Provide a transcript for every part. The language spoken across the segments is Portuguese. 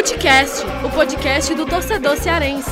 Futecast, o podcast do torcedor cearense.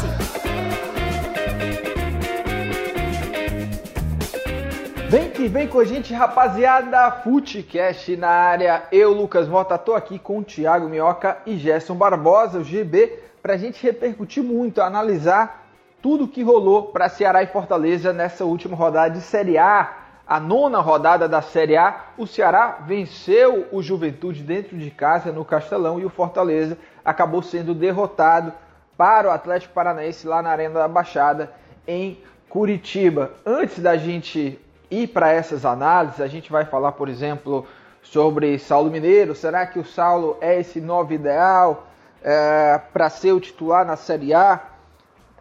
Vem que vem com a gente, rapaziada. Futecast na área. Eu, Lucas Mota, tô aqui com o Thiago Minhoca e Gerson Barbosa, o GB, pra gente repercutir muito, analisar tudo que rolou para Ceará e Fortaleza nessa última rodada de Série A. A nona rodada da Série A, o Ceará venceu o Juventude dentro de casa no Castelão e o Fortaleza acabou sendo derrotado para o Atlético Paranaense lá na Arena da Baixada em Curitiba. Antes da gente ir para essas análises, a gente vai falar, por exemplo, sobre Saulo Mineiro. Será que o Saulo é esse novo ideal é, para ser o titular na Série A?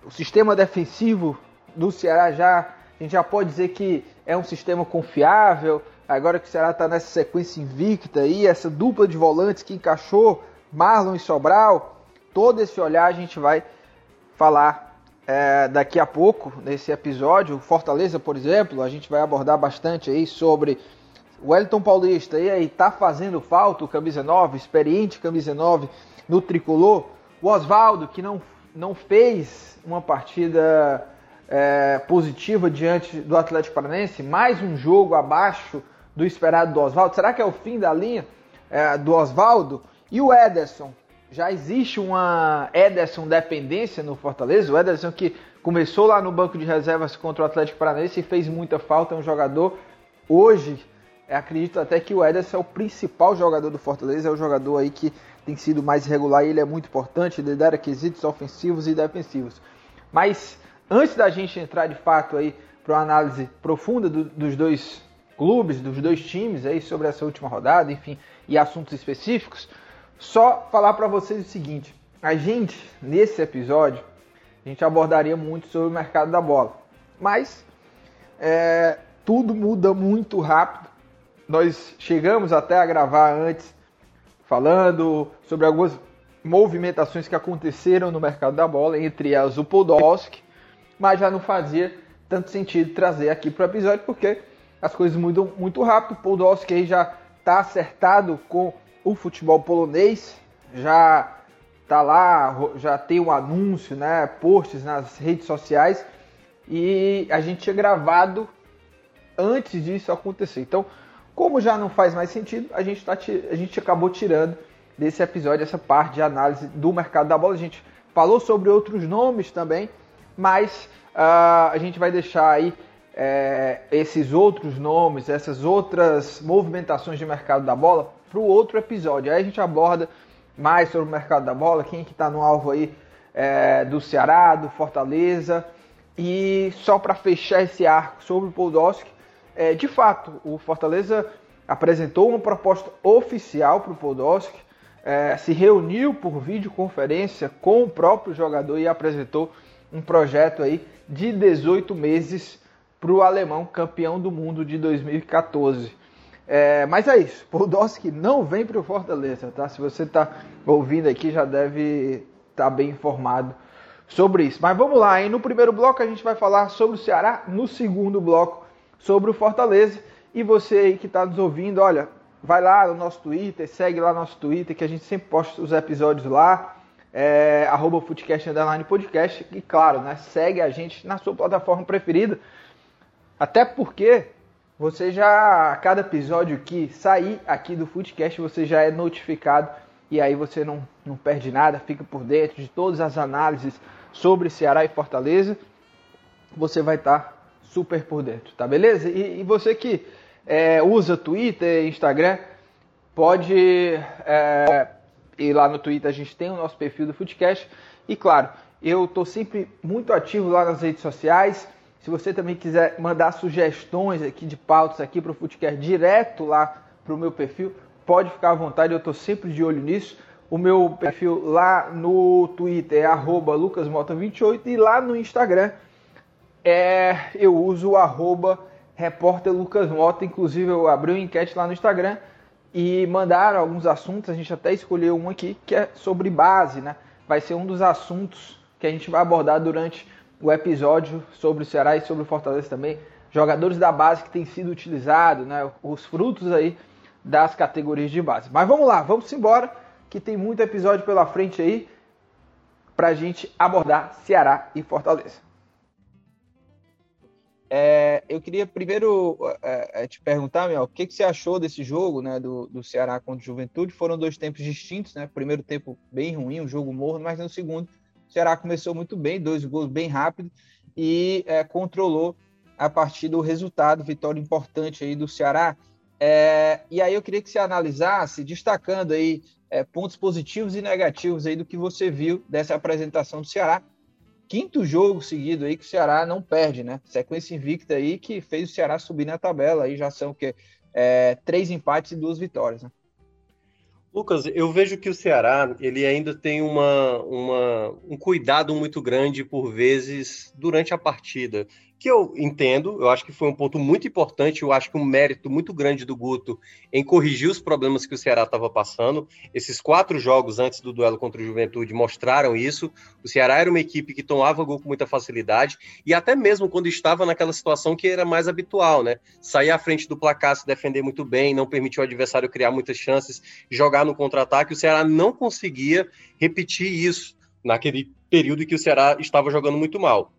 O sistema defensivo do Ceará já, a gente já pode dizer que é um sistema confiável. Agora que o Ceará está nessa sequência invicta aí, essa dupla de volantes que encaixou Marlon e Sobral, todo esse olhar a gente vai falar é, daqui a pouco, nesse episódio, Fortaleza, por exemplo, a gente vai abordar bastante aí sobre o Wellington Paulista, e aí, tá fazendo falta o camisa 9, experiente camisa 9 no tricolor, o Oswaldo, que não, não fez uma partida é, positiva diante do Atlético Paranaense, mais um jogo abaixo do esperado do Oswaldo, será que é o fim da linha é, do Oswaldo? E o Ederson, já existe uma Ederson dependência no Fortaleza. O Ederson que começou lá no banco de reservas contra o Atlético Paranaense e fez muita falta, é um jogador hoje, acredito até que o Ederson é o principal jogador do Fortaleza, é o jogador aí que tem sido mais regular e ele é muito importante, ele dá requisitos ofensivos e defensivos. Mas antes da gente entrar de fato aí para uma análise profunda do, dos dois clubes, dos dois times aí sobre essa última rodada, enfim, e assuntos específicos, só falar para vocês o seguinte: a gente, nesse episódio, a gente abordaria muito sobre o mercado da bola, mas é, tudo muda muito rápido. Nós chegamos até a gravar antes falando sobre algumas movimentações que aconteceram no mercado da bola, entre elas o Podolski, mas já não fazia tanto sentido trazer aqui para o episódio porque as coisas mudam muito rápido. O Podolski aí já está acertado com o futebol polonês já tá lá, já tem um anúncio, né, posts nas redes sociais e a gente tinha gravado antes disso acontecer. Então, como já não faz mais sentido, a gente, tá, a gente acabou tirando desse episódio essa parte de análise do mercado da bola. A gente falou sobre outros nomes também, mas uh, a gente vai deixar aí é, esses outros nomes, essas outras movimentações de mercado da bola para o outro episódio. Aí a gente aborda mais sobre o mercado da bola, quem que está no alvo aí é, do Ceará, do Fortaleza. E só para fechar esse arco sobre o Podolski, é, de fato, o Fortaleza apresentou uma proposta oficial para o Podolski, é, se reuniu por videoconferência com o próprio jogador e apresentou um projeto aí de 18 meses para o alemão campeão do mundo de 2014. É, mas é isso, Podolski não vem para o Fortaleza, tá? Se você está ouvindo aqui, já deve estar tá bem informado sobre isso. Mas vamos lá, hein? No primeiro bloco a gente vai falar sobre o Ceará, no segundo bloco sobre o Fortaleza. E você aí que está nos ouvindo, olha, vai lá no nosso Twitter, segue lá nosso Twitter, que a gente sempre posta os episódios lá, é, arroba Footcast Underline Podcast. E claro, né, segue a gente na sua plataforma preferida. Até porque você já, a cada episódio que sair aqui do Footcast, você já é notificado e aí você não, não perde nada, fica por dentro de todas as análises sobre Ceará e Fortaleza. Você vai estar tá super por dentro, tá beleza? E, e você que é, usa Twitter, Instagram, pode é, ir lá no Twitter, a gente tem o nosso perfil do Footcast. E claro, eu estou sempre muito ativo lá nas redes sociais. Se você também quiser mandar sugestões aqui de pautas aqui para o Footcast direto lá para o meu perfil, pode ficar à vontade, eu estou sempre de olho nisso. O meu perfil lá no Twitter é lucasmota28 e lá no Instagram é, eu uso o arroba repórterlucasmota. Inclusive eu abri uma enquete lá no Instagram e mandaram alguns assuntos, a gente até escolheu um aqui que é sobre base, né? Vai ser um dos assuntos que a gente vai abordar durante o episódio sobre o Ceará e sobre o Fortaleza também. Jogadores da base que têm sido utilizados, né? Os frutos aí das categorias de base. Mas vamos lá, vamos embora. que tem muito episódio pela frente aí para a gente abordar Ceará e Fortaleza. É, eu queria primeiro é, é te perguntar, Mel, o que, que você achou desse jogo né, do, do Ceará contra o Juventude? Foram dois tempos distintos, né? Primeiro tempo bem ruim, um jogo morno, mas no segundo o Ceará começou muito bem, dois gols bem rápido e é, controlou a partir do resultado, vitória importante aí do Ceará. É, e aí eu queria que você analisasse, destacando aí é, pontos positivos e negativos aí do que você viu dessa apresentação do Ceará. Quinto jogo seguido aí que o Ceará não perde, né? Sequência invicta aí que fez o Ceará subir na tabela. Aí já são que é, três empates e duas vitórias. Né? Lucas, eu vejo que o Ceará ele ainda tem uma, uma, um cuidado muito grande por vezes durante a partida que eu entendo, eu acho que foi um ponto muito importante, eu acho que um mérito muito grande do Guto em corrigir os problemas que o Ceará estava passando. Esses quatro jogos antes do duelo contra o Juventude mostraram isso. O Ceará era uma equipe que tomava gol com muita facilidade e até mesmo quando estava naquela situação que era mais habitual, né? Sair à frente do placar, se defender muito bem, não permitir o adversário criar muitas chances, jogar no contra-ataque, o Ceará não conseguia repetir isso naquele período em que o Ceará estava jogando muito mal.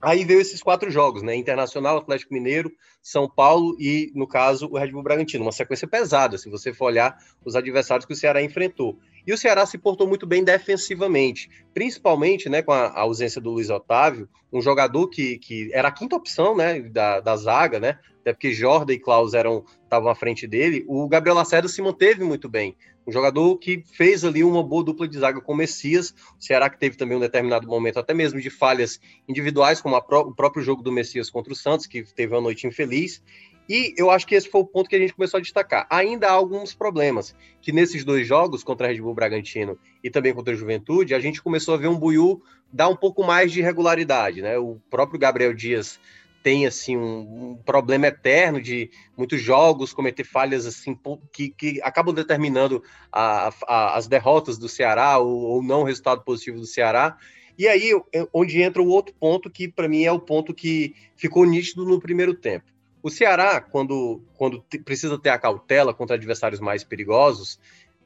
Aí veio esses quatro jogos, né? Internacional, Atlético Mineiro, São Paulo e, no caso, o Red Bull Bragantino. Uma sequência pesada, se você for olhar os adversários que o Ceará enfrentou. E o Ceará se portou muito bem defensivamente, principalmente né, com a ausência do Luiz Otávio, um jogador que, que era a quinta opção né, da, da zaga, né? Até porque Jordan e Klaus eram estavam à frente dele. O Gabriel Lacerda se manteve muito bem um jogador que fez ali uma boa dupla de zaga com o Messias. O Ceará que teve também um determinado momento, até mesmo de falhas individuais, como pró o próprio jogo do Messias contra o Santos, que teve uma noite infeliz. E eu acho que esse foi o ponto que a gente começou a destacar. Ainda há alguns problemas, que nesses dois jogos, contra a Red Bull Bragantino e também contra a Juventude, a gente começou a ver um Buiu dar um pouco mais de regularidade. Né? O próprio Gabriel Dias tem assim um, um, problema eterno de muitos jogos cometer falhas assim que, que acabam determinando a, a, as derrotas do Ceará ou, ou não o resultado positivo do Ceará. E aí onde entra o outro ponto que para mim é o ponto que ficou nítido no primeiro tempo. O Ceará, quando, quando precisa ter a cautela contra adversários mais perigosos,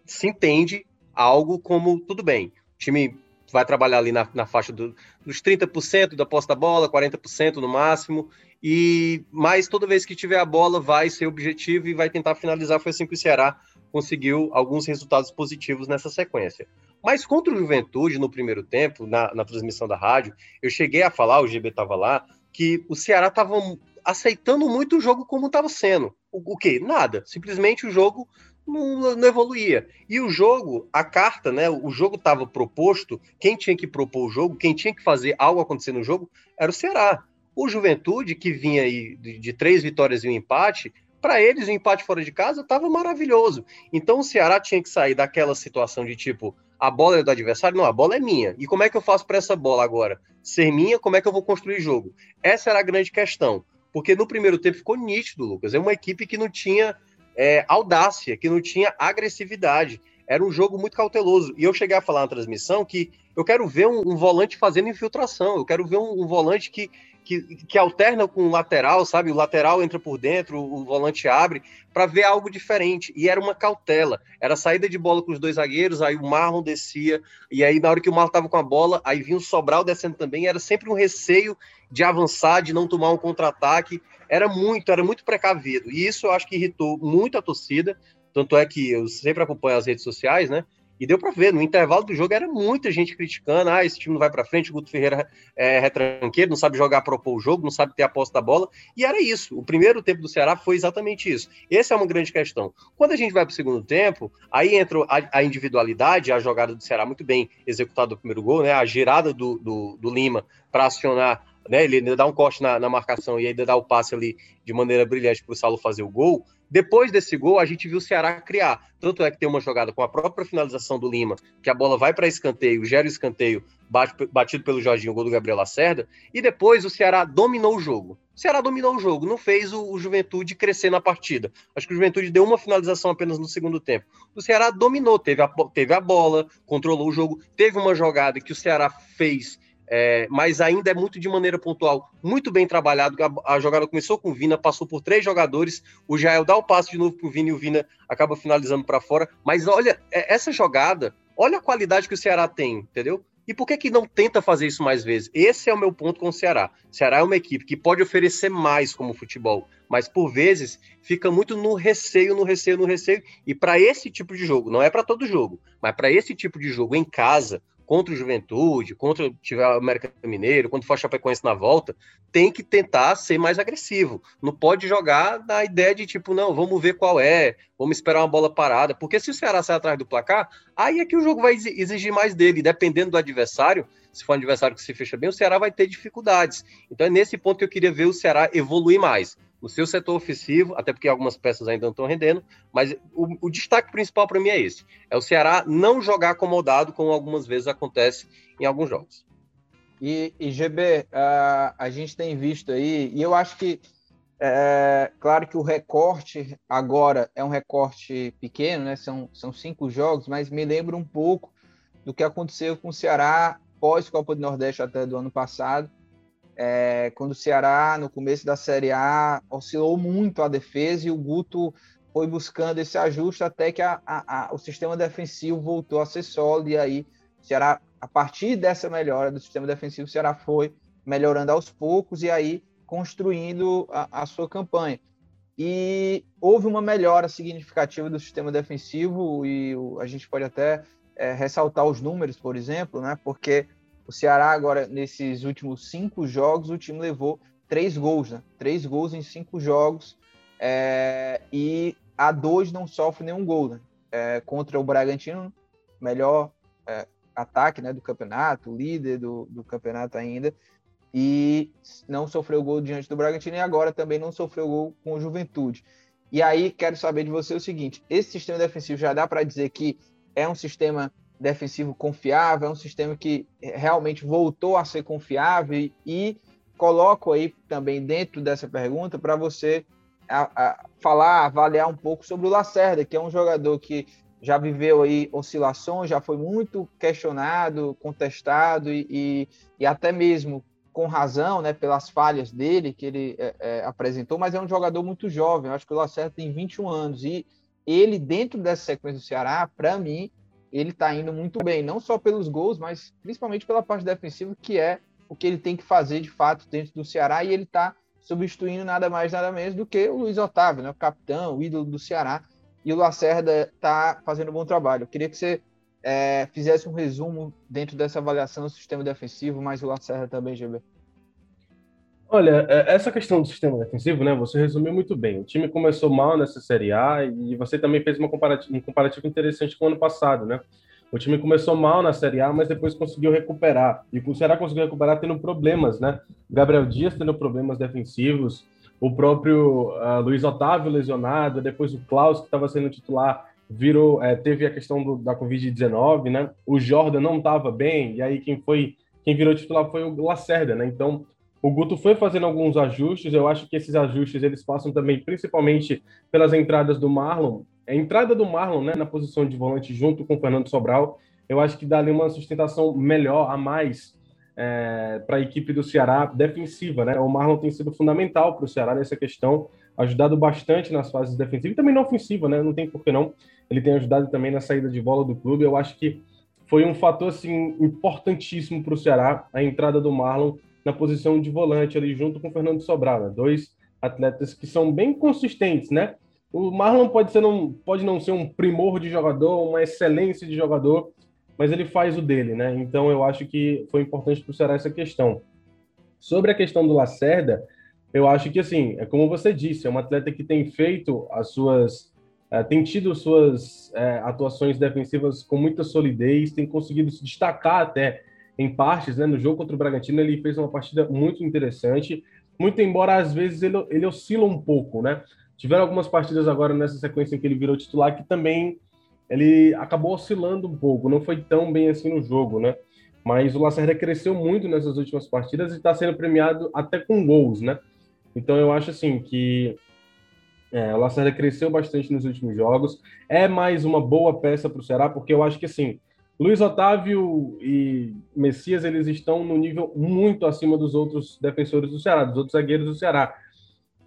se entende algo como tudo bem. O time vai trabalhar ali na, na faixa do, dos 30% da posta da bola, 40% no máximo, e mas toda vez que tiver a bola vai ser objetivo e vai tentar finalizar. Foi assim que o Ceará conseguiu alguns resultados positivos nessa sequência. Mas contra o Juventude, no primeiro tempo, na, na transmissão da rádio, eu cheguei a falar, o GB estava lá, que o Ceará estava aceitando muito o jogo como estava sendo. O, o quê? Nada. Simplesmente o jogo não, não, evoluía. E o jogo, a carta, né? O jogo estava proposto, quem tinha que propor o jogo, quem tinha que fazer algo acontecer no jogo, era o Ceará. O Juventude, que vinha aí de, de três vitórias e um empate, para eles o empate fora de casa estava maravilhoso. Então o Ceará tinha que sair daquela situação de tipo, a bola é do adversário, não, a bola é minha. E como é que eu faço para essa bola agora ser minha? Como é que eu vou construir jogo? Essa era a grande questão. Porque no primeiro tempo ficou nítido, Lucas. É uma equipe que não tinha é, audácia, que não tinha agressividade. Era um jogo muito cauteloso. E eu cheguei a falar na transmissão que eu quero ver um, um volante fazendo infiltração, eu quero ver um, um volante que, que, que, alterna com o lateral, sabe? O lateral entra por dentro, o volante abre, para ver algo diferente. E era uma cautela. Era saída de bola com os dois zagueiros, aí o Marlon descia, e aí na hora que o Marlon estava com a bola, aí vinha o Sobral descendo também. Era sempre um receio de avançar, de não tomar um contra-ataque era muito, era muito precavido. E isso eu acho que irritou muito a torcida. Tanto é que eu sempre acompanho as redes sociais, né? E deu para ver, no intervalo do jogo era muita gente criticando: ah, esse time não vai para frente, o Guto Ferreira é retranqueiro, não sabe jogar, propor o jogo, não sabe ter a posse da bola. E era isso. O primeiro tempo do Ceará foi exatamente isso. Essa é uma grande questão. Quando a gente vai para o segundo tempo, aí entra a, a, individualidade, a jogada do Ceará muito bem executada do primeiro gol, né? A girada do, do, do Lima para acionar né? Ele dá um corte na, na marcação e ainda dá o passe ali de maneira brilhante para o Saulo fazer o gol. Depois desse gol, a gente viu o Ceará criar. Tanto é que tem uma jogada com a própria finalização do Lima, que a bola vai para escanteio, gera o escanteio, bate, batido pelo Jorginho, gol do Gabriel Lacerda. E depois o Ceará dominou o jogo. O Ceará dominou o jogo, não fez o, o, Juventude crescer na partida. Acho que o Juventude deu uma finalização apenas no segundo tempo. O Ceará dominou, teve a, teve a bola, controlou o jogo. Teve uma jogada que o Ceará fez é, mas ainda é muito de maneira pontual, muito bem trabalhado. A, a, jogada começou com o Vina, passou por três jogadores, o Jael dá o passe de novo para o Vina e o Vina acaba finalizando para fora. Mas olha, é, essa jogada, olha a qualidade que o Ceará tem, entendeu? E por que, que não tenta fazer isso mais vezes? Esse é o meu ponto com o Ceará. O Ceará é uma equipe que pode oferecer mais como futebol, mas por vezes fica muito no receio, no receio, no receio. E para esse tipo de jogo, não é para todo jogo, mas para esse tipo de jogo em casa, contra o Juventude, contra tiver o América Mineiro, quando for a Chapecoense na volta, tem que tentar ser mais agressivo. Não pode jogar na ideia de tipo, não, vamos ver qual é, vamos esperar uma bola parada, porque se o Ceará sair atrás do placar, aí é que o jogo vai exigir mais dele, dependendo do adversário, se for um adversário que se fecha bem, o Ceará vai ter dificuldades. Então é nesse ponto que eu queria ver o Ceará evoluir mais no seu setor ofensivo, até porque algumas peças ainda não estão rendendo, mas o, o destaque principal para mim é esse: é o Ceará não jogar acomodado, como algumas vezes acontece em alguns jogos. E, e GB, uh, a gente tem visto aí, e eu acho que, é, claro que o recorte agora é um recorte pequeno, né? São, são cinco jogos, mas me lembra um pouco do que aconteceu com o Ceará pós-Copa do Nordeste até do ano passado, é, quando o Ceará, no começo da Série A, oscilou muito a defesa e o Guto foi buscando esse ajuste até que a, a, a, o sistema defensivo voltou a ser sólido e aí o Ceará, a partir dessa melhora do sistema defensivo, o Ceará foi melhorando aos poucos e aí construindo a, sua campanha. E houve uma melhora significativa do sistema defensivo e o, a gente pode até é, ressaltar os números, por exemplo, né? Porque o Ceará, agora, nesses últimos cinco jogos, o time levou três gols, né? Três gols em cinco jogos. É, e a dois não sofre nenhum gol, né? É, contra o Bragantino, melhor é, ataque né, do campeonato, líder do, do campeonato ainda, e não sofreu gol diante do Bragantino e agora também não sofreu gol com o Juventude. E aí quero saber de você o seguinte: esse sistema defensivo já dá para dizer que é um sistema defensivo confiável, é um sistema que realmente voltou a ser confiável e coloco aí também dentro dessa pergunta para você a, a, falar, avaliar um pouco sobre o Lacerda, que é um jogador que já viveu aí oscilações, já foi muito questionado, contestado e, e, e até mesmo com razão, né, pelas falhas dele que ele é, é, apresentou, mas é um jogador muito jovem. Eu acho que o Lacerda tem 21 anos e ele dentro dessa sequência do Ceará, para mim, ele está indo muito bem, não só pelos gols, mas principalmente pela parte defensiva, que é o que ele tem que fazer de fato dentro do Ceará, e ele está substituindo nada mais, nada menos do que o Luiz Otávio, né, o capitão, o ídolo do Ceará, e o Lacerda está fazendo um bom trabalho. Eu queria que você é, fizesse um resumo dentro dessa avaliação do sistema defensivo, mas o Lacerda também, GB. Olha, é, essa questão do sistema defensivo, né? Você resumiu muito bem. O time começou mal nessa Série A e você também fez uma um comparativo interessante com o ano passado, né? O time começou mal na Série A, mas depois conseguiu recuperar. E o Ceará conseguiu recuperar tendo problemas, né? Gabriel Dias tendo problemas defensivos, o próprio uh, Luiz Otávio lesionado, depois o Klaus, que estava sendo titular, virou, é, teve a questão do, da Covid-19, né? O Jordan não estava bem, e aí quem foi, quem virou titular foi o Lacerda, né? Então, o Guto foi fazendo alguns ajustes, eu acho que esses ajustes eles passam também principalmente pelas entradas do Marlon. A entrada do Marlon né, na posição de volante junto com o Fernando Sobral, eu acho que dá ali uma sustentação melhor a mais é, para a equipe do Ceará defensiva. Né? O Marlon tem sido fundamental para o Ceará nessa questão, ajudado bastante nas fases defensivas e também na ofensiva, né? não tem por que não. Ele tem ajudado também na saída de bola do clube. Eu acho que foi um fator assim, importantíssimo para o Ceará a entrada do Marlon na posição de volante ali junto com o Fernando Sobral, né? dois atletas que são bem consistentes, né? O Marlon pode ser não pode não ser um primor de jogador, uma excelência de jogador, mas ele faz o dele, né? Então eu acho que foi importante para o Ceará essa questão. Sobre a questão do Lacerda, eu acho que assim, é como você disse, é um atleta que tem feito as suas é, tem tido suas é, atuações defensivas com muita solidez, tem conseguido se destacar até em partes, né? No jogo contra o Bragantino, ele fez uma partida muito interessante, muito embora às vezes ele, ele oscila um pouco, né? Tiveram algumas partidas agora nessa sequência que ele virou titular que também ele acabou oscilando um pouco, não foi tão bem assim no jogo, né? Mas o Lacerda cresceu muito nessas últimas partidas e está sendo premiado até com gols, né? Então eu acho assim que é, o Lacerda cresceu bastante nos últimos jogos. É mais uma boa peça para o Ceará, porque eu acho que assim Luiz Otávio e Messias, eles estão no nível muito acima dos outros defensores do Ceará, dos outros zagueiros do Ceará.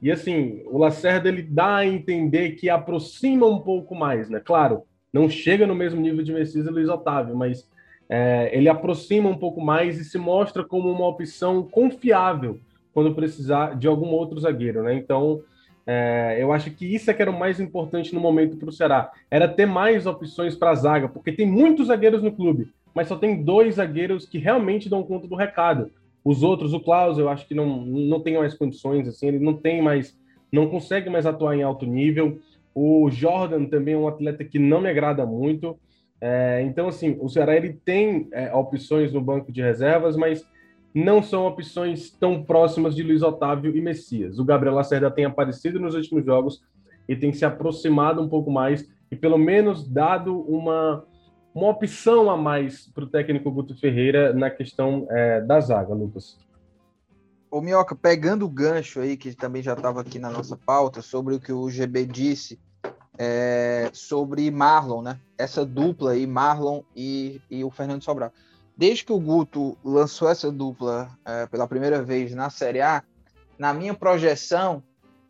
E assim, o Lacerda ele dá a entender que aproxima um pouco mais, né? Claro, não chega no mesmo nível de Messias e Luiz Otávio, mas é, ele aproxima um pouco mais e se mostra como uma opção confiável quando precisar de algum outro zagueiro, né? Então, é, eu acho que isso é que era o mais importante no momento para o Ceará, era ter mais opções para a zaga, porque tem muitos zagueiros no clube, mas só tem dois zagueiros que realmente dão conta do recado. Os outros, o Klaus, eu acho que não, não tem mais condições, assim, ele não tem mais, não consegue mais atuar em alto nível. O Jordan também é um atleta que não me agrada muito. É, então, assim, o Ceará ele tem é, opções no banco de reservas, mas não são opções tão próximas de Luiz Otávio e Messias. O Gabriel Lacerda tem aparecido nos últimos jogos e tem se aproximado um pouco mais e pelo menos dado uma, uma opção a mais para o técnico Guto Ferreira na questão é, da zaga, Lucas. Ô Minhoca, pegando o gancho aí, que também já estava aqui na nossa pauta, sobre o que o GB disse é, sobre Marlon, né? Essa dupla aí, Marlon e, e o Fernando Sobral desde que o Guto lançou essa dupla é, pela primeira vez na Série A, na minha projeção,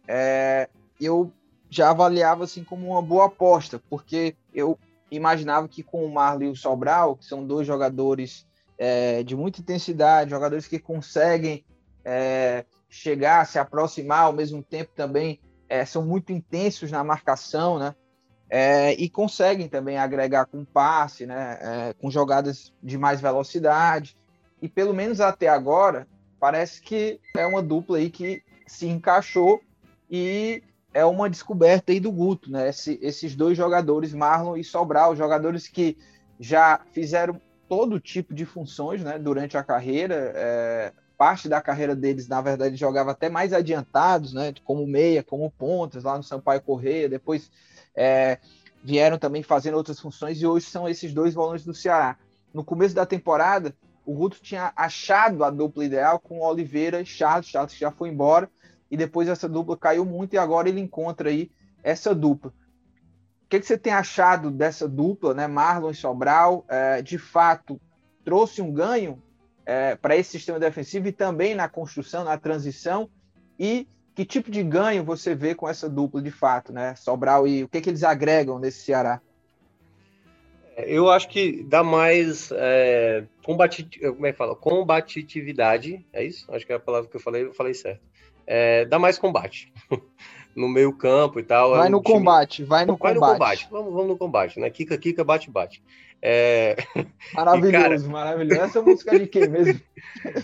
é, eu já avaliava assim como uma boa aposta, porque eu imaginava que com o Marlon e o Sobral, que são dois jogadores é, de muita intensidade, jogadores que conseguem é, chegar, se aproximar, ao mesmo tempo também é, são muito intensos na marcação, né? É, e conseguem também agregar com passe, né, é, com jogadas de mais velocidade. E pelo menos até agora, parece que é uma dupla aí que se encaixou e é uma descoberta aí do Guto, né? Esse, esses dois jogadores, Marlon e Sobral, jogadores que já fizeram todo tipo de funções né, durante a carreira. É, parte da carreira deles, na verdade, jogava até mais adiantados, né? Como meia, como pontas, lá no Sampaio Correia, depois é, vieram também fazendo outras funções e hoje são esses dois volantes do Ceará. No começo da temporada, o Guto tinha achado a dupla ideal com Oliveira e Charles, Charles já foi embora, e depois essa dupla caiu muito e agora ele encontra aí essa dupla. O que, que você tem achado dessa dupla, né? Marlon e Sobral, é, de fato, trouxe um ganho é, para esse sistema defensivo e também na construção, na transição, e que tipo de ganho você vê com essa dupla de fato, né? Sobral e o que, que eles agregam nesse Ceará? É, eu acho que dá mais é, como é que fala? combatividade, é isso? Acho que é a palavra que eu falei, eu falei certo. É, dá mais combate no meio campo e tal. Vai é um no time... combate, vai no vai combate. No combate. Vamos, vamos no combate, né? Kika, Kika, bate, bate. É... Maravilhoso, cara... maravilhoso. Essa música de quem mesmo?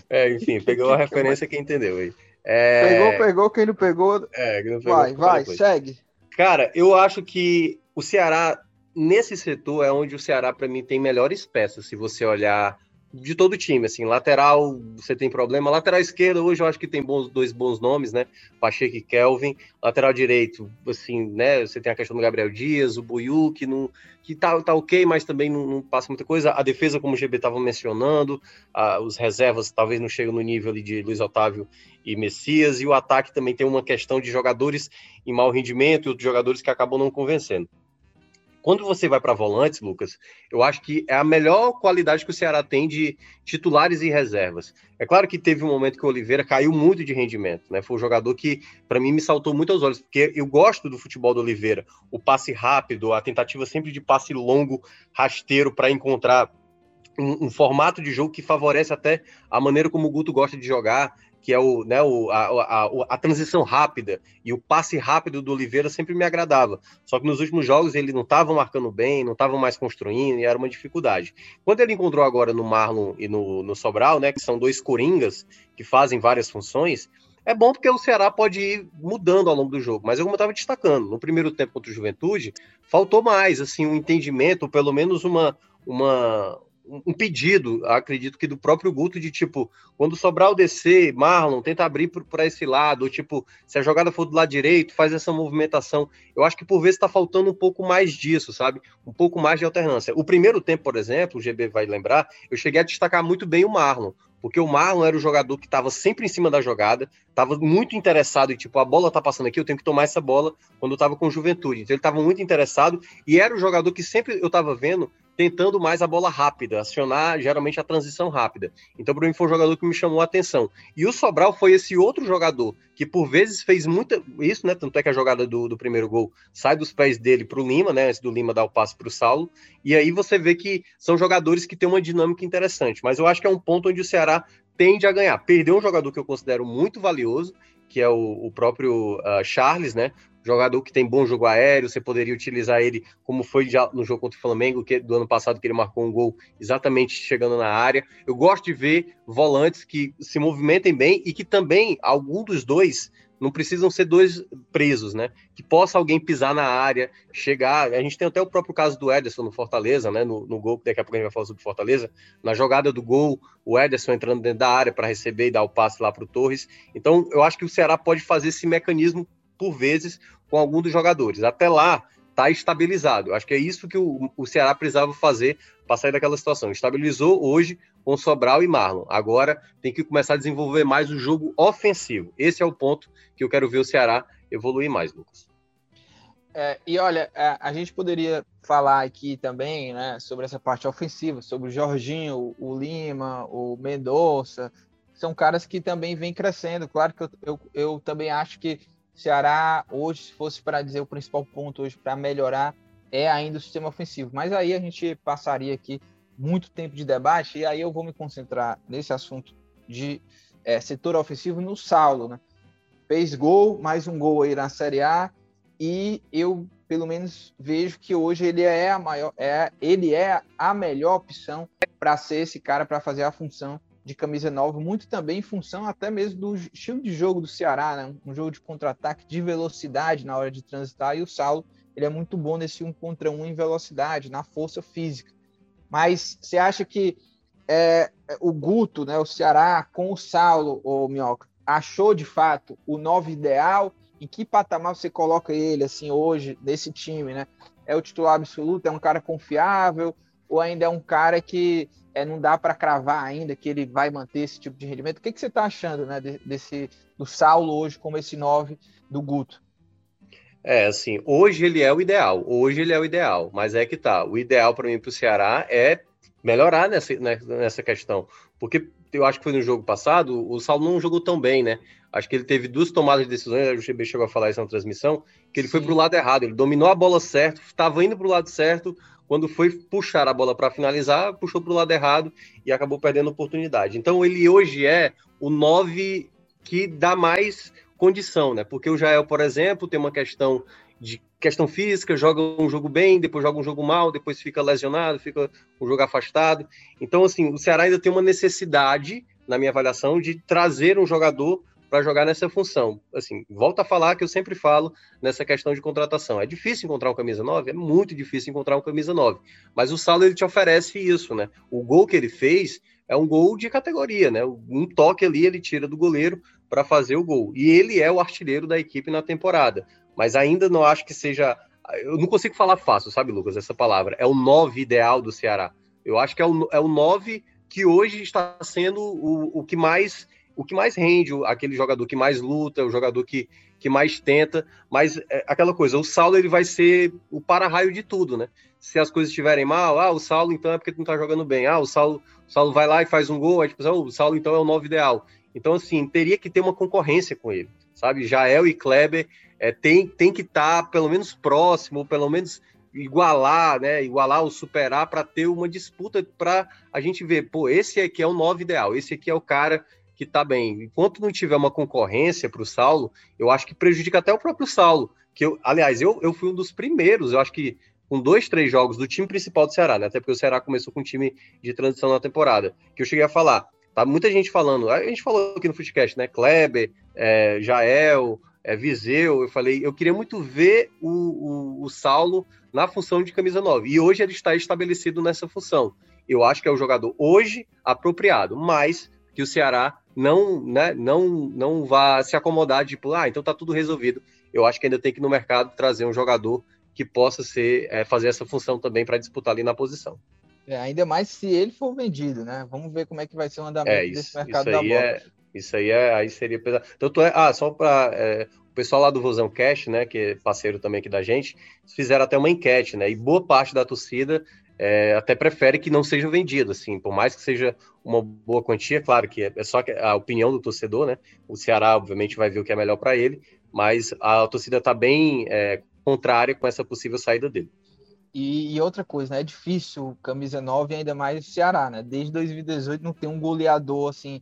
É, enfim, pegou a referência que entendeu aí. É... Pegou, pegou, quem não pegou. É, quem não pegou vai, vai, depois. segue. Cara, eu acho que o Ceará, nesse setor, é onde o Ceará, para mim, tem melhores peças. Se você olhar de todo time, assim, lateral você tem problema, lateral esquerda hoje eu acho que tem bons, dois bons nomes, né, Pacheco e Kelvin, lateral direito, assim, né, você tem a questão do Gabriel Dias, o Buiu, que, não, que tá, tá ok, mas também não, não passa muita coisa, a defesa, como o GB estava mencionando, a, os reservas talvez não chegam no nível ali de Luiz Otávio e Messias, e o ataque também tem uma questão de jogadores em mau rendimento e outros jogadores que acabam não convencendo. Quando você vai para volantes, Lucas, eu acho que é a melhor qualidade que o Ceará tem de titulares e reservas. É claro que teve um momento que o Oliveira caiu muito de rendimento, né? Foi um jogador que, para mim, me saltou muito aos olhos, porque eu gosto do futebol do Oliveira. O passe rápido, a tentativa sempre de passe longo, rasteiro, para encontrar um, um, formato de jogo que favorece até a maneira como o Guto gosta de jogar que é o, né, o, a, a, a, transição rápida e o passe rápido do Oliveira sempre me agradava. Só que nos últimos jogos ele não estava marcando bem, não estava mais construindo e era uma dificuldade. Quando ele encontrou agora no Marlon e no, no Sobral, né, que são dois coringas que fazem várias funções, é bom porque o Ceará pode ir mudando ao longo do jogo, mas como eu estava destacando, no primeiro tempo contra o Juventude, faltou mais, assim, um entendimento, ou pelo menos uma, uma, um pedido, acredito que do próprio Guto, de tipo, quando sobrar o DC, Marlon, tenta abrir para esse lado, ou tipo, se a jogada for do lado direito, faz essa movimentação. Eu acho que por vezes está faltando um pouco mais disso, sabe? Um pouco mais de alternância. O primeiro tempo, por exemplo, o GB vai lembrar, eu cheguei a destacar muito bem o Marlon, porque o Marlon era o jogador que estava sempre em cima da jogada, estava muito interessado em, tipo, a bola tá passando aqui, eu tenho que tomar essa bola quando eu estava com juventude. Então ele estava muito interessado e era o jogador que sempre eu estava vendo tentando mais a bola rápida, acionar geralmente a transição rápida. Então, para mim, foi um jogador que me chamou a atenção. E o Sobral foi esse outro jogador que, por vezes, fez muita. Isso, né? Tanto é que a jogada do, do primeiro gol sai dos pés dele para o Lima, né? Antes do Lima dar o passe para o Saulo. E aí você vê que são jogadores que têm uma dinâmica interessante. Mas eu acho que é um ponto onde o Ceará tende a ganhar. Perdeu um jogador que eu considero muito valioso, que é o, o próprio uh, Charles, né? Jogador que tem bom jogo aéreo, você poderia utilizar ele como foi no jogo contra o Flamengo, que do ano passado que ele marcou um gol exatamente chegando na área. Eu gosto de ver volantes que se movimentem bem e que também algum dos dois não precisam ser dois presos, né? Que possa alguém pisar na área, chegar. A gente tem até o próprio caso do Ederson no Fortaleza, né? No, no gol, daqui a pouco a gente vai falar sobre Fortaleza. Na jogada do gol, o Ederson entrando dentro da área para receber e dar o passe lá para o Torres. Então, eu acho que o Ceará pode fazer esse mecanismo por vezes com algum dos jogadores. Até lá, está estabilizado. Acho que é isso que o, o Ceará precisava fazer para sair daquela situação. Estabilizou hoje com Sobral e Marlon. Agora tem que começar a desenvolver mais o jogo ofensivo. Esse é o ponto que eu quero ver o Ceará evoluir mais, Lucas. É, e olha, a, a, gente poderia falar aqui também né, sobre essa parte ofensiva, sobre o Jorginho, o, o Lima, o Mendonça. São caras que também vêm crescendo. Claro que eu, eu, eu também acho que Ceará, hoje, se fosse para dizer o principal ponto hoje para melhorar, é ainda o sistema ofensivo. Mas aí a gente passaria aqui muito tempo de debate, e aí eu vou me concentrar nesse assunto de é, setor ofensivo no Saulo. Né? Fez gol, mais um gol aí na Série A, e eu, pelo menos, vejo que hoje ele é a maior, é, ele é a melhor opção para ser esse cara para fazer a função de camisa 9, muito também em função até mesmo do estilo de jogo do Ceará, né? um jogo de contra-ataque, de velocidade na hora de transitar, e o Saulo ele é muito bom nesse um contra um em velocidade, na força física. Mas você acha que é, o Guto, né, o Ceará, com o Saulo, o Minhoca, achou de fato o 9 ideal? Em que patamar você coloca ele assim hoje, nesse time? Né? É o titular absoluto? É um cara confiável? Ou ainda é um cara que é, não dá para cravar ainda que ele vai manter esse tipo de rendimento. O que, que você está achando né, desse do Saulo hoje como esse 9 do Guto? É, assim, hoje ele é o ideal, hoje ele é o ideal, mas é que tá, o ideal para mim para o Ceará é melhorar nessa, né, nessa questão, porque eu acho que foi no jogo passado, o Saulo não jogou tão bem, né? Acho que ele teve duas tomadas de decisões, o GB chegou a falar isso na transmissão, que ele Sim. foi para o lado errado, ele dominou a bola certo, estava indo para o lado certo, quando foi puxar a bola para finalizar, puxou para o lado errado e acabou perdendo a oportunidade. Então ele hoje é o 9 que dá mais condição, né? Porque o Jael, por exemplo, tem uma questão de questão física, joga um jogo bem, depois joga um jogo mal, depois fica lesionado, fica um jogo afastado. Então, assim, o Ceará ainda tem uma necessidade, na minha avaliação, de trazer um jogador para jogar nessa função. Assim, volta a falar que eu sempre falo nessa questão de contratação. É difícil encontrar um camisa 9? É muito difícil encontrar um camisa 9. Mas o Saulo ele te oferece isso, né? O gol que ele fez é um gol de categoria, né? Um toque ali ele tira do goleiro para fazer o gol. E ele é o artilheiro da equipe na temporada. Mas ainda não acho que seja. Eu não consigo falar fácil, sabe, Lucas, essa palavra. É o 9 ideal do Ceará. Eu acho que é o, é o 9 que hoje está sendo o, o que mais o que mais rende, aquele jogador que mais luta, o jogador que, que mais tenta, mas é aquela coisa, o Saulo ele vai ser o para-raio de tudo, né? Se as coisas estiverem mal, ah, o Saulo então é porque não tá jogando bem, ah, o Saulo, o Saulo vai lá e faz um gol, aí tipo, oh, o Saulo então é o novo ideal. Então, assim, teria que ter uma concorrência com ele, sabe? Jael e Kleber é, tem, tem que estar tá, pelo menos próximo, pelo menos igualar, né? Igualar ou superar para ter uma disputa para a gente ver, pô, esse aqui é o novo ideal, esse aqui é o cara que está bem. Enquanto não tiver uma concorrência para o Saulo, eu acho que prejudica até o próprio Saulo. Que eu, aliás, eu, eu fui um dos primeiros, eu acho que com dois, três jogos do time principal do Ceará, né? Até porque o Ceará começou com um time de transição na temporada, que eu cheguei a falar. Tá muita gente falando, a gente falou aqui no Footcast, né? Kleber, é, Jael, é, Viseu, eu falei, eu queria muito ver o, o, o Saulo na função de camisa 9. E hoje ele está estabelecido nessa função. Eu acho que é o jogador hoje apropriado, mas que o Ceará não, né, não, não vá se acomodar de, tipo, ah, então tá tudo resolvido. Eu acho que ainda tem que no mercado trazer um jogador que possa ser é, fazer essa função também para disputar ali na posição. É, ainda mais se ele for vendido, né? Vamos ver como é que vai ser o andamento é, isso, desse mercado isso da bola. É, isso aí é, aí seria pesado. Tanto é, ah, só para é, o pessoal lá do Vozão Cash, né, que é parceiro também aqui da gente, fizeram até uma enquete, né? E boa parte da torcida é, até prefere que não seja vendido, assim, por mais que seja uma boa quantia, claro que é, é só a opinião do torcedor, né? O Ceará, obviamente, vai ver o que é melhor para ele, mas a torcida está bem é, contrária com essa possível saída dele. E, e, outra coisa, né? É difícil camisa 9 ainda mais o Ceará, né? Desde 2018 não tem um goleador assim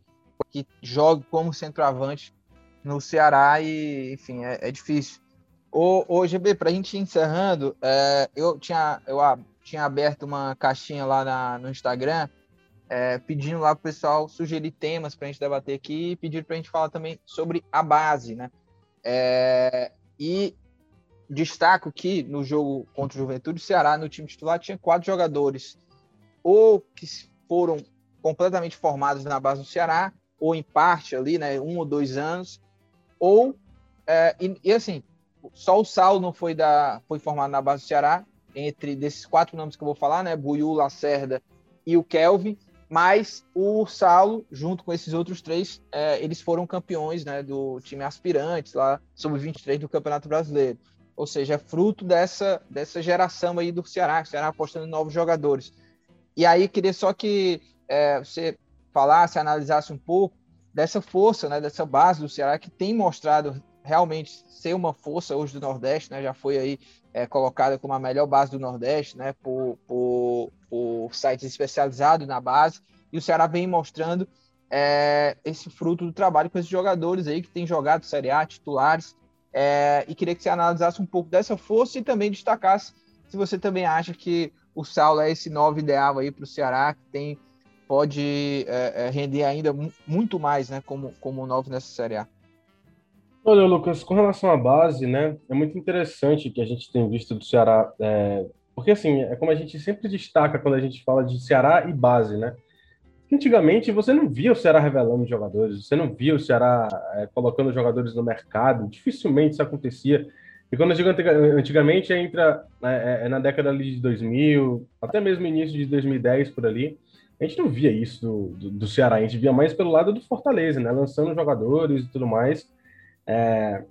que jogue como centroavante no Ceará e, enfim, é, é difícil. Ô, ô GB, para a gente ir encerrando, é, eu, tinha, eu tinha aberto uma caixinha lá na, no Instagram é, pedindo lá para o pessoal sugerir temas para a gente debater aqui e pedir para a gente falar também sobre a base, né? É, e destaco que no jogo contra o Juventude, o Ceará, no time titular, tinha quatro jogadores ou que foram completamente formados na base do Ceará, ou em parte ali, né, um ou dois anos, ou é, e, e, assim, só o Saulo não foi da foi formado na base do Ceará, entre desses quatro nomes que eu vou falar, né, Buiu, Lacerda e o Kelvin, mas o Saulo, junto com esses outros três, é, eles foram campeões, né, do time aspirantes lá, sobre 23 do Campeonato Brasileiro. Ou seja, é fruto dessa, dessa geração aí do Ceará, o Ceará apostando em novos jogadores. E aí queria só que é, você falasse, analisasse um pouco dessa força, né, dessa base do Ceará que tem mostrado realmente ser uma força hoje do Nordeste, né, já foi aí é, colocada como a melhor base do Nordeste, né, por, por, por sites especializados na base, e o Ceará vem mostrando é, esse fruto do trabalho com esses jogadores aí que têm jogado Série A, titulares, é, e queria que você analisasse um pouco dessa força e também destacasse se você também acha que o Saulo é esse novo ideal aí para o Ceará, que tem pode é, é, render ainda muito mais, né, como, como novo nessa Série A. Olha, Lucas, com relação à base, né, é muito interessante que a gente tem visto do Ceará, é, porque assim, é como a gente sempre destaca quando a gente fala de Ceará e base, né? Antigamente você não via o Ceará revelando jogadores, você não via o Ceará é, colocando jogadores no mercado, dificilmente isso acontecia. E quando eu digo antigamente, entra é, é, na década de 2000, até mesmo início de 2010 por ali, a gente não via isso do, do, do, Ceará, a gente via mais pelo lado do Fortaleza, né? Lançando jogadores e tudo mais. É...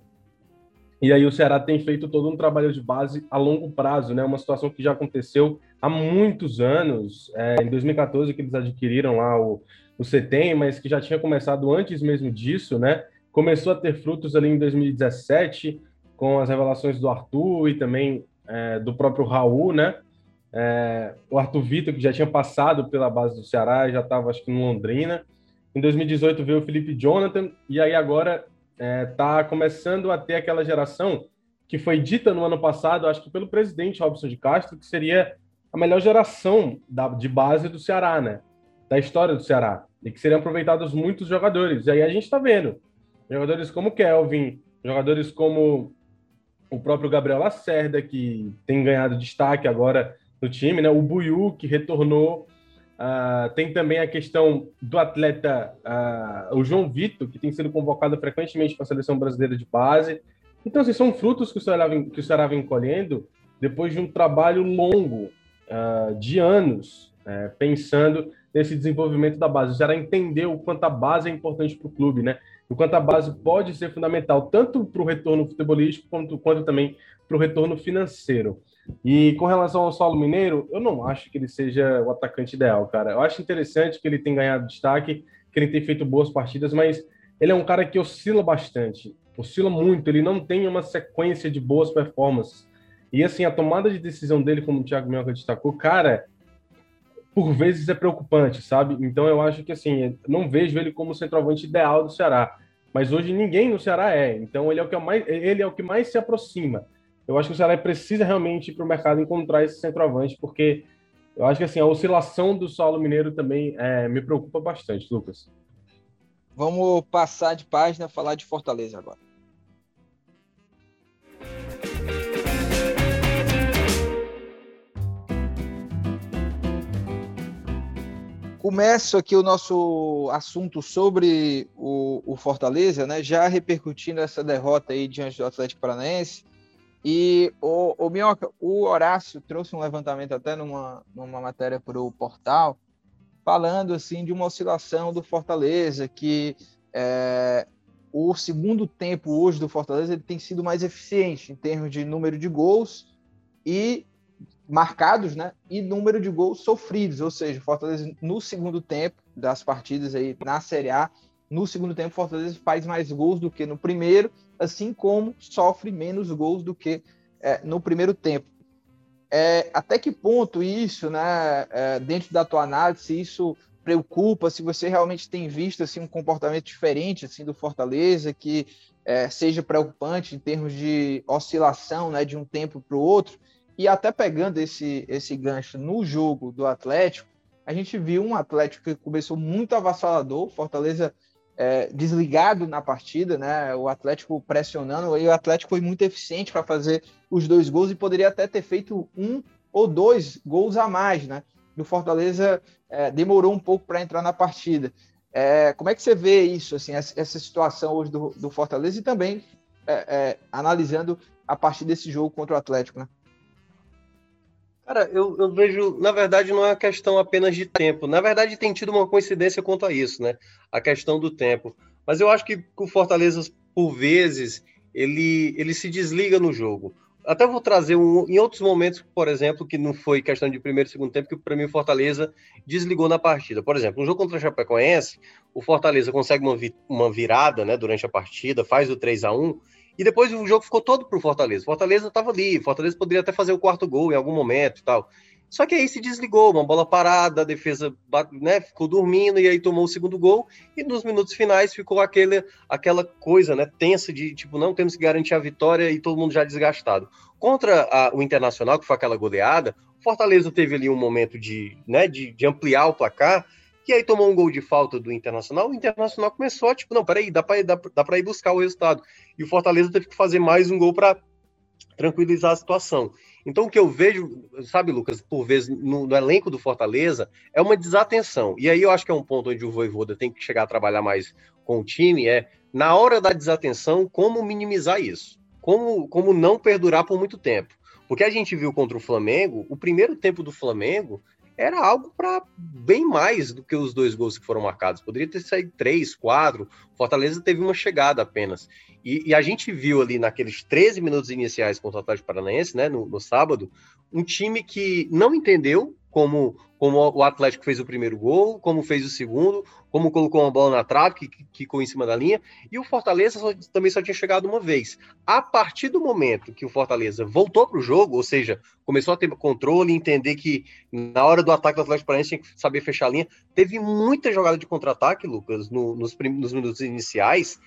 E aí o Ceará tem feito todo um trabalho de base a longo prazo, né? Uma situação que já aconteceu há muitos anos. É, em 2014 que eles adquiriram lá o, o CETEM, mas que já tinha começado antes mesmo disso, né? Começou a ter frutos ali em 2017 com as revelações do Arthur e também é, do próprio Raul, né? É, o Arthur Vitor, que já tinha passado pela base do Ceará, já estava, acho que, no Londrina. Em 2018 veio o Felipe Jonathan, e aí agora está é, começando a ter aquela geração que foi dita no ano passado, acho que pelo presidente Robson de Castro, que seria a melhor geração da, de base do Ceará, né? Da história do Ceará. E que seriam aproveitados muitos jogadores. E aí a gente está vendo. Jogadores como Kelvin, jogadores como o próprio Gabriel Lacerda, que tem ganhado destaque agora no time, né? O Buiu, que retornou. Uh, tem também a questão do atleta, uh, o João Vitor, que tem sido convocado frequentemente para a seleção brasileira de base. Então, assim, são frutos que o Ceará vem, que o Ceará vem colhendo depois de um trabalho longo, uh, de anos, uh, pensando nesse desenvolvimento da base. O Ceará entendeu o quanto a base é importante para o clube, né? O quanto a base pode ser fundamental, tanto para o retorno futebolístico, quanto, quanto também para o retorno financeiro. E com relação ao Saulo Mineiro, eu não acho que ele seja o atacante ideal, cara. Eu acho interessante que ele tem ganhado destaque, que ele tem feito boas partidas, mas ele é um cara que oscila bastante, oscila muito, ele não tem uma sequência de boas performances. E assim, a tomada de decisão dele, como o Thiago Minhoca destacou, cara, por vezes é preocupante, sabe? Então eu acho que assim, não vejo ele como o centroavante ideal do Ceará. Mas hoje ninguém no Ceará é. Então ele é o que mais, ele é o que mais se aproxima eu acho que o Ceará precisa realmente ir para o mercado encontrar esse centroavante, porque eu acho que assim, a oscilação do solo mineiro também é, me preocupa bastante, Lucas. Vamos passar de página falar de Fortaleza agora. Começo aqui o nosso assunto sobre o, o, Fortaleza, né? Já repercutindo essa derrota aí diante do Atlético Paranaense. E o, o Minhoca, o Horácio trouxe um levantamento até numa, numa matéria para o portal, falando assim de uma oscilação do Fortaleza, que é, o segundo tempo hoje do Fortaleza ele tem sido mais eficiente em termos de número de gols e marcados, né? E número de gols sofridos, ou seja, Fortaleza no segundo tempo das partidas aí na Série A, no segundo tempo Fortaleza faz mais gols do que no primeiro, assim como sofre menos gols do que é, no primeiro tempo. É, até que ponto isso, né, é, dentro da tua análise, isso preocupa, se você realmente tem visto assim um comportamento diferente assim do Fortaleza que é, seja preocupante em termos de oscilação, né, de um tempo para o outro, e até pegando esse esse gancho no jogo do Atlético, a gente viu um Atlético que começou muito avassalador, Fortaleza é, desligado na partida, né? O Atlético pressionando, e o Atlético foi muito eficiente para fazer os dois gols e poderia até ter feito um ou dois gols a mais, né? E o Fortaleza é, demorou um pouco para entrar na partida. É, como é que você vê isso, assim, essa, situação hoje do, do, Fortaleza e também é, é, analisando a partir desse jogo contra o Atlético, né? Cara, eu, eu, vejo, na verdade, não é uma questão apenas de tempo. Na verdade, tem tido uma coincidência quanto a isso, né? A questão do tempo. Mas eu acho que o Fortaleza, por vezes, ele, ele se desliga no jogo. Até vou trazer um, em outros momentos, por exemplo, que não foi questão de primeiro e segundo tempo, que para mim o Fortaleza desligou na partida. Por exemplo, no jogo contra o Chapecoense, o Fortaleza consegue uma, vi, uma virada né, durante a partida, faz o 3 a 1 e depois o jogo ficou todo para o Fortaleza. Fortaleza estava ali, Fortaleza poderia até fazer o quarto gol em algum momento e tal. Só que aí se desligou, uma bola parada, a defesa né, ficou dormindo e aí tomou o segundo gol. E nos minutos finais ficou aquele, aquela coisa né, tensa de tipo, não temos que garantir a vitória e todo mundo já desgastado. Contra a, o Internacional, que foi aquela goleada, Fortaleza teve ali um momento de, né, de, de ampliar o placar. E aí tomou um gol de falta do Internacional, o Internacional começou, tipo, não, peraí, dá para dá, dá ir buscar o resultado. E o Fortaleza teve que fazer mais um gol para tranquilizar a situação. Então, o que eu vejo, sabe, Lucas, por vezes no, no, elenco do Fortaleza, é uma desatenção. E aí eu acho que é um ponto onde o Voivoda tem que chegar a trabalhar mais com o time, é, na hora da desatenção, como minimizar isso. Como, como não perdurar por muito tempo. Porque a gente viu contra o Flamengo, o primeiro tempo do Flamengo era algo para bem mais do que os dois gols que foram marcados. Poderia ter saído três, quatro. Fortaleza teve uma chegada apenas. E, e, a gente viu ali naqueles 13 minutos iniciais contra o Atlético Paranaense, né, no, no sábado, um time que não entendeu como, como o Atlético fez o primeiro gol, como fez o segundo, como colocou uma bola na trave, que, ficou em cima da linha, e o Fortaleza só, também só tinha chegado uma vez. A partir do momento que o Fortaleza voltou para o jogo, ou seja, começou a ter controle, entender que na hora do ataque do Atlético Paranaense tinha que saber fechar a linha, teve muita jogada de contra-ataque, Lucas, no, nos, nos minutos iniciais,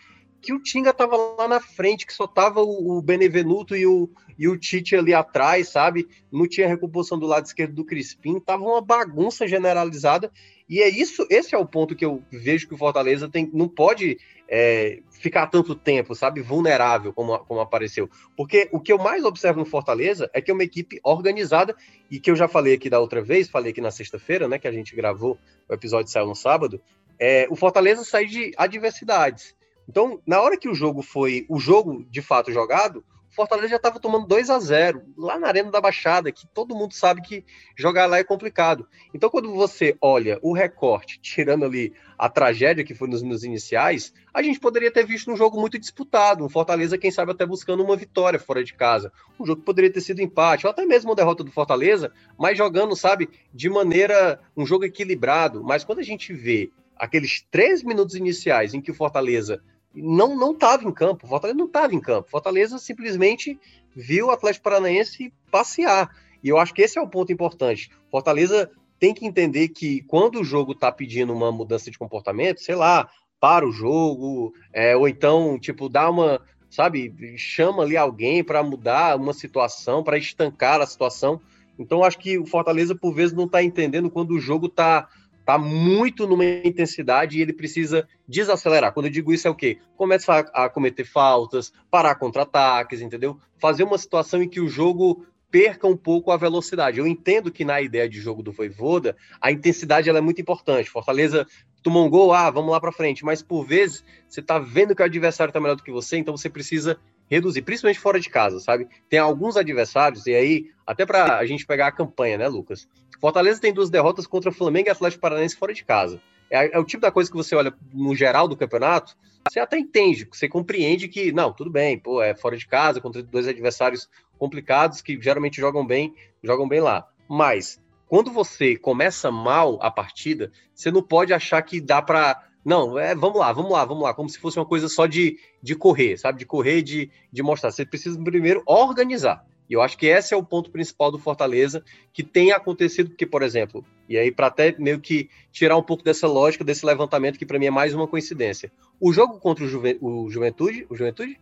que o Tinga tava lá na frente, que só tava o, o Benevenuto e o, e o Tite ali atrás, sabe? Não tinha recomposição do lado esquerdo do Crispim, tava uma bagunça generalizada. E é isso, esse é o ponto que eu vejo que o Fortaleza tem, não pode é, ficar tanto tempo, sabe, vulnerável como, como apareceu. Porque o que eu mais observo no Fortaleza é que é uma equipe organizada e que eu já falei aqui da outra vez, falei aqui na sexta-feira, né, que a gente gravou, o episódio saiu no sábado. É, o Fortaleza sai de adversidades. Então, na hora que o jogo foi o jogo de fato jogado, o Fortaleza já estava tomando 2 a 0 lá na Arena da Baixada, que todo mundo sabe que jogar lá é complicado. Então, quando você olha o recorte, tirando ali a tragédia que foi nos minutos iniciais, a gente poderia ter visto um jogo muito disputado, um Fortaleza, quem sabe, até buscando uma vitória fora de casa. Um jogo que poderia ter sido empate, ou até mesmo uma derrota do Fortaleza, mas jogando, sabe, de maneira. um jogo equilibrado. Mas quando a gente vê aqueles três minutos iniciais em que o Fortaleza não não estava em campo. Fortaleza não estava em campo. Fortaleza simplesmente viu o Atlético Paranaense passear. E eu acho que esse é o ponto importante. Fortaleza tem que entender que quando o jogo está pedindo uma mudança de comportamento, sei lá, para o jogo, é, ou então, tipo, dá uma, sabe, chama ali alguém para mudar uma situação, para estancar a situação. Então, acho que o Fortaleza, por vezes, não está entendendo quando o jogo está tá muito numa intensidade e ele precisa desacelerar. Quando eu digo isso é o quê? Começar a cometer faltas, parar contra-ataques, entendeu? Fazer uma situação em que o jogo perca um pouco a velocidade. Eu entendo que na ideia de jogo do Voivoda, a intensidade ela é muito importante. Fortaleza tomou um gol, ah, vamos lá para frente, mas por vezes você tá vendo que o adversário tá melhor do que você, então você precisa reduzir, principalmente fora de casa, sabe? Tem alguns adversários, e aí, até para a gente pegar a campanha, né, Lucas? Fortaleza tem duas derrotas contra Flamengo e Atlético Paranaense fora de casa. É, é, o tipo da coisa que você olha no geral do campeonato, você até entende, você compreende que, não, tudo bem, pô, é fora de casa, contra dois adversários complicados que geralmente jogam bem, jogam bem lá. Mas, quando você começa mal a partida, você não pode achar que dá para não, é, vamos lá, vamos lá, vamos lá, como se fosse uma coisa só de, de correr, sabe? De correr, de, de mostrar. Você precisa primeiro organizar. E eu acho que esse é o ponto principal do Fortaleza, que tem acontecido, porque, por exemplo, e aí para até meio que tirar um pouco dessa lógica, desse levantamento, que para mim é mais uma coincidência. O jogo contra o, Juve, o Juventude, o Juventude?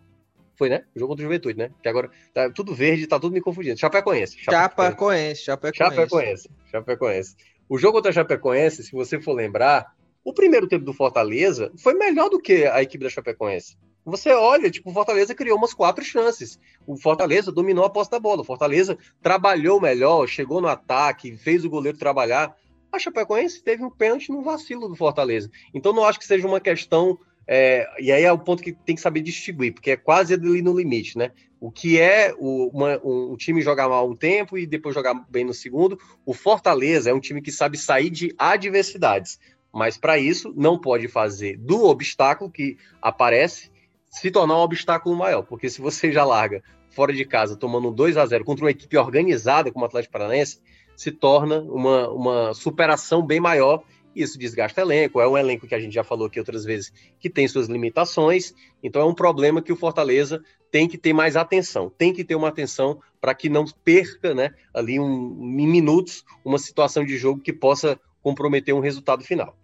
Foi, né? O jogo contra o Juventude, né? Que agora tá tudo verde, tá tudo me confundindo. Chapecoense. Chapecoense, Chapecoense. Chapecoense. Chapecoense. O jogo contra a Chapecoense, se você for lembrar, o primeiro tempo do Fortaleza foi melhor do que a equipe da Chapecoense. Você olha, tipo, o Fortaleza criou umas quatro chances. O Fortaleza dominou a posse da bola. O Fortaleza trabalhou melhor, chegou no ataque, fez o goleiro trabalhar. A Chapecoense teve um pênalti no vacilo do Fortaleza. Então não acho que seja uma questão. É, e aí é o ponto que tem que saber distinguir, porque é quase ali no limite, né? O que é o, uma, um, o time jogar mal um tempo e depois jogar bem no segundo. O Fortaleza é um time que sabe sair de adversidades. Mas para isso, não pode fazer do obstáculo que aparece se tornar um obstáculo maior. Porque se você já larga fora de casa tomando 2 a 0 contra uma equipe organizada como o Atlético Paranaense, se torna uma, uma superação bem maior. E isso desgasta elenco. É um elenco que a gente já falou aqui outras vezes que tem suas limitações. Então é um problema que o Fortaleza tem que ter mais atenção. Tem que ter uma atenção para que não perca né, ali um, em minutos uma situação de jogo que possa comprometer um resultado final.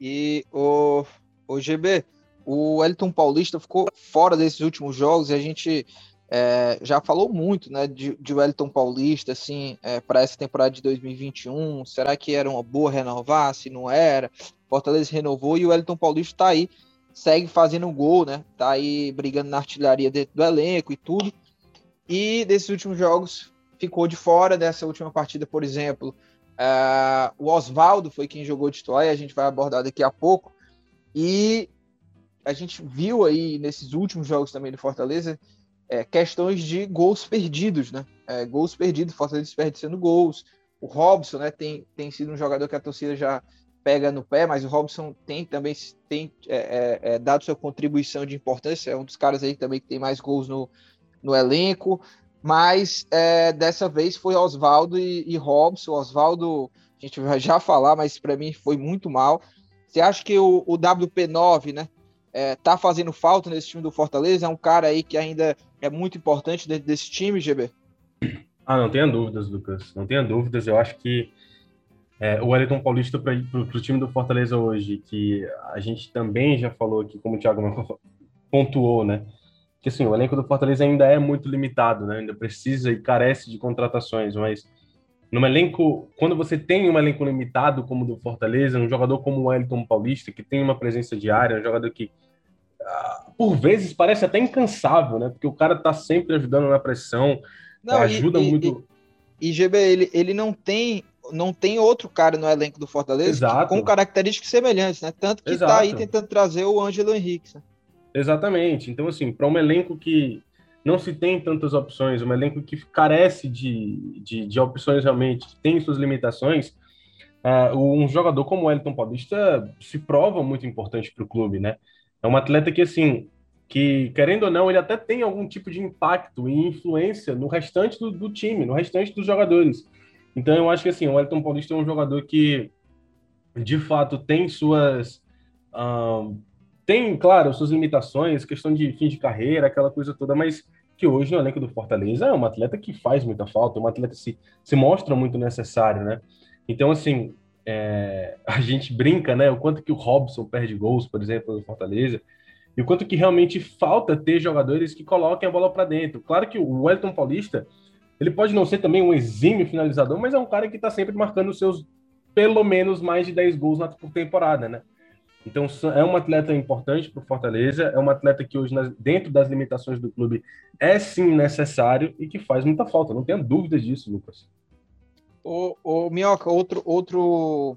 E o, o GB, o Elton Paulista ficou fora desses últimos jogos e a gente é, já falou muito né, de, de Wellington Paulista assim, é, para essa temporada de 2021. Será que era uma boa renovar? Se não era, Fortaleza renovou e o Wellington Paulista está aí, segue fazendo gol, né? Tá aí brigando na artilharia dentro do elenco e tudo. E desses últimos jogos ficou de fora dessa última partida, por exemplo. Uh, o Oswaldo foi quem jogou de titular a gente vai abordar daqui a pouco. E a gente viu aí nesses últimos jogos também do Fortaleza é, questões de gols perdidos, né? É, gols perdidos, Fortaleza desperdiçando gols. O Robson, né, tem, tem sido um jogador que a torcida já pega no pé, mas o Robson tem também tem é, é, é dado sua contribuição de importância, é um dos caras aí também que tem mais gols no, no elenco mas é, dessa vez foi Oswaldo e, e Robson. Oswaldo, a gente vai já falar, mas para mim foi muito mal. Você acha que o, o WP9, né, é, tá fazendo falta nesse time do Fortaleza? É um cara aí que ainda é muito importante dentro desse time, GB? Ah, não tenha dúvidas, Lucas. Não tenha dúvidas. Eu acho que é, o Wellington Paulista para o time do Fortaleza hoje, que a gente também já falou aqui, como o Thiago pontuou, né? que assim, o elenco do Fortaleza ainda é muito limitado, né? Ainda precisa e carece de contratações, mas no elenco, quando você tem um elenco limitado como o do Fortaleza, um jogador como o Wellington Paulista, que tem uma presença diária, um jogador que por vezes parece até incansável, né? Porque o cara tá sempre ajudando na pressão, não, ajuda e, muito. E, e GB, ele, ele não tem não tem outro cara no elenco do Fortaleza com características semelhantes, né? Tanto que Exato. tá aí tentando trazer o Ângelo Henrique. Né? Exatamente. Então, assim, para um elenco que não se tem tantas opções, um elenco que carece de, de, de opções realmente, que tem suas limitações, uh, um jogador como o Elton Paulista se prova muito importante para o clube, né? É um atleta que, assim, que, querendo ou não, ele até tem algum tipo de impacto e influência no restante do, do time, no restante dos jogadores. Então, eu acho que, assim, o Elton Paulista é um jogador que, de fato, tem suas... Uh, tem, claro, suas limitações, questão de fim de carreira, aquela coisa toda, mas que hoje no elenco do Fortaleza é um atleta que faz muita falta, um atleta que se, se mostra muito necessário, né? Então, assim, é, a gente brinca, né? O quanto que o Robson perde gols, por exemplo, no Fortaleza, e o quanto que realmente falta ter jogadores que coloquem a bola para dentro. Claro que o Wellington Paulista, ele pode não ser também um exímio finalizador, mas é um cara que está sempre marcando os seus pelo menos mais de 10 gols por temporada, né? Então, é um atleta importante para o Fortaleza, é um atleta que hoje, dentro das limitações do clube, é sim necessário e que faz muita falta, não tenha dúvidas disso, Lucas. O, o Minhoca, outro, outro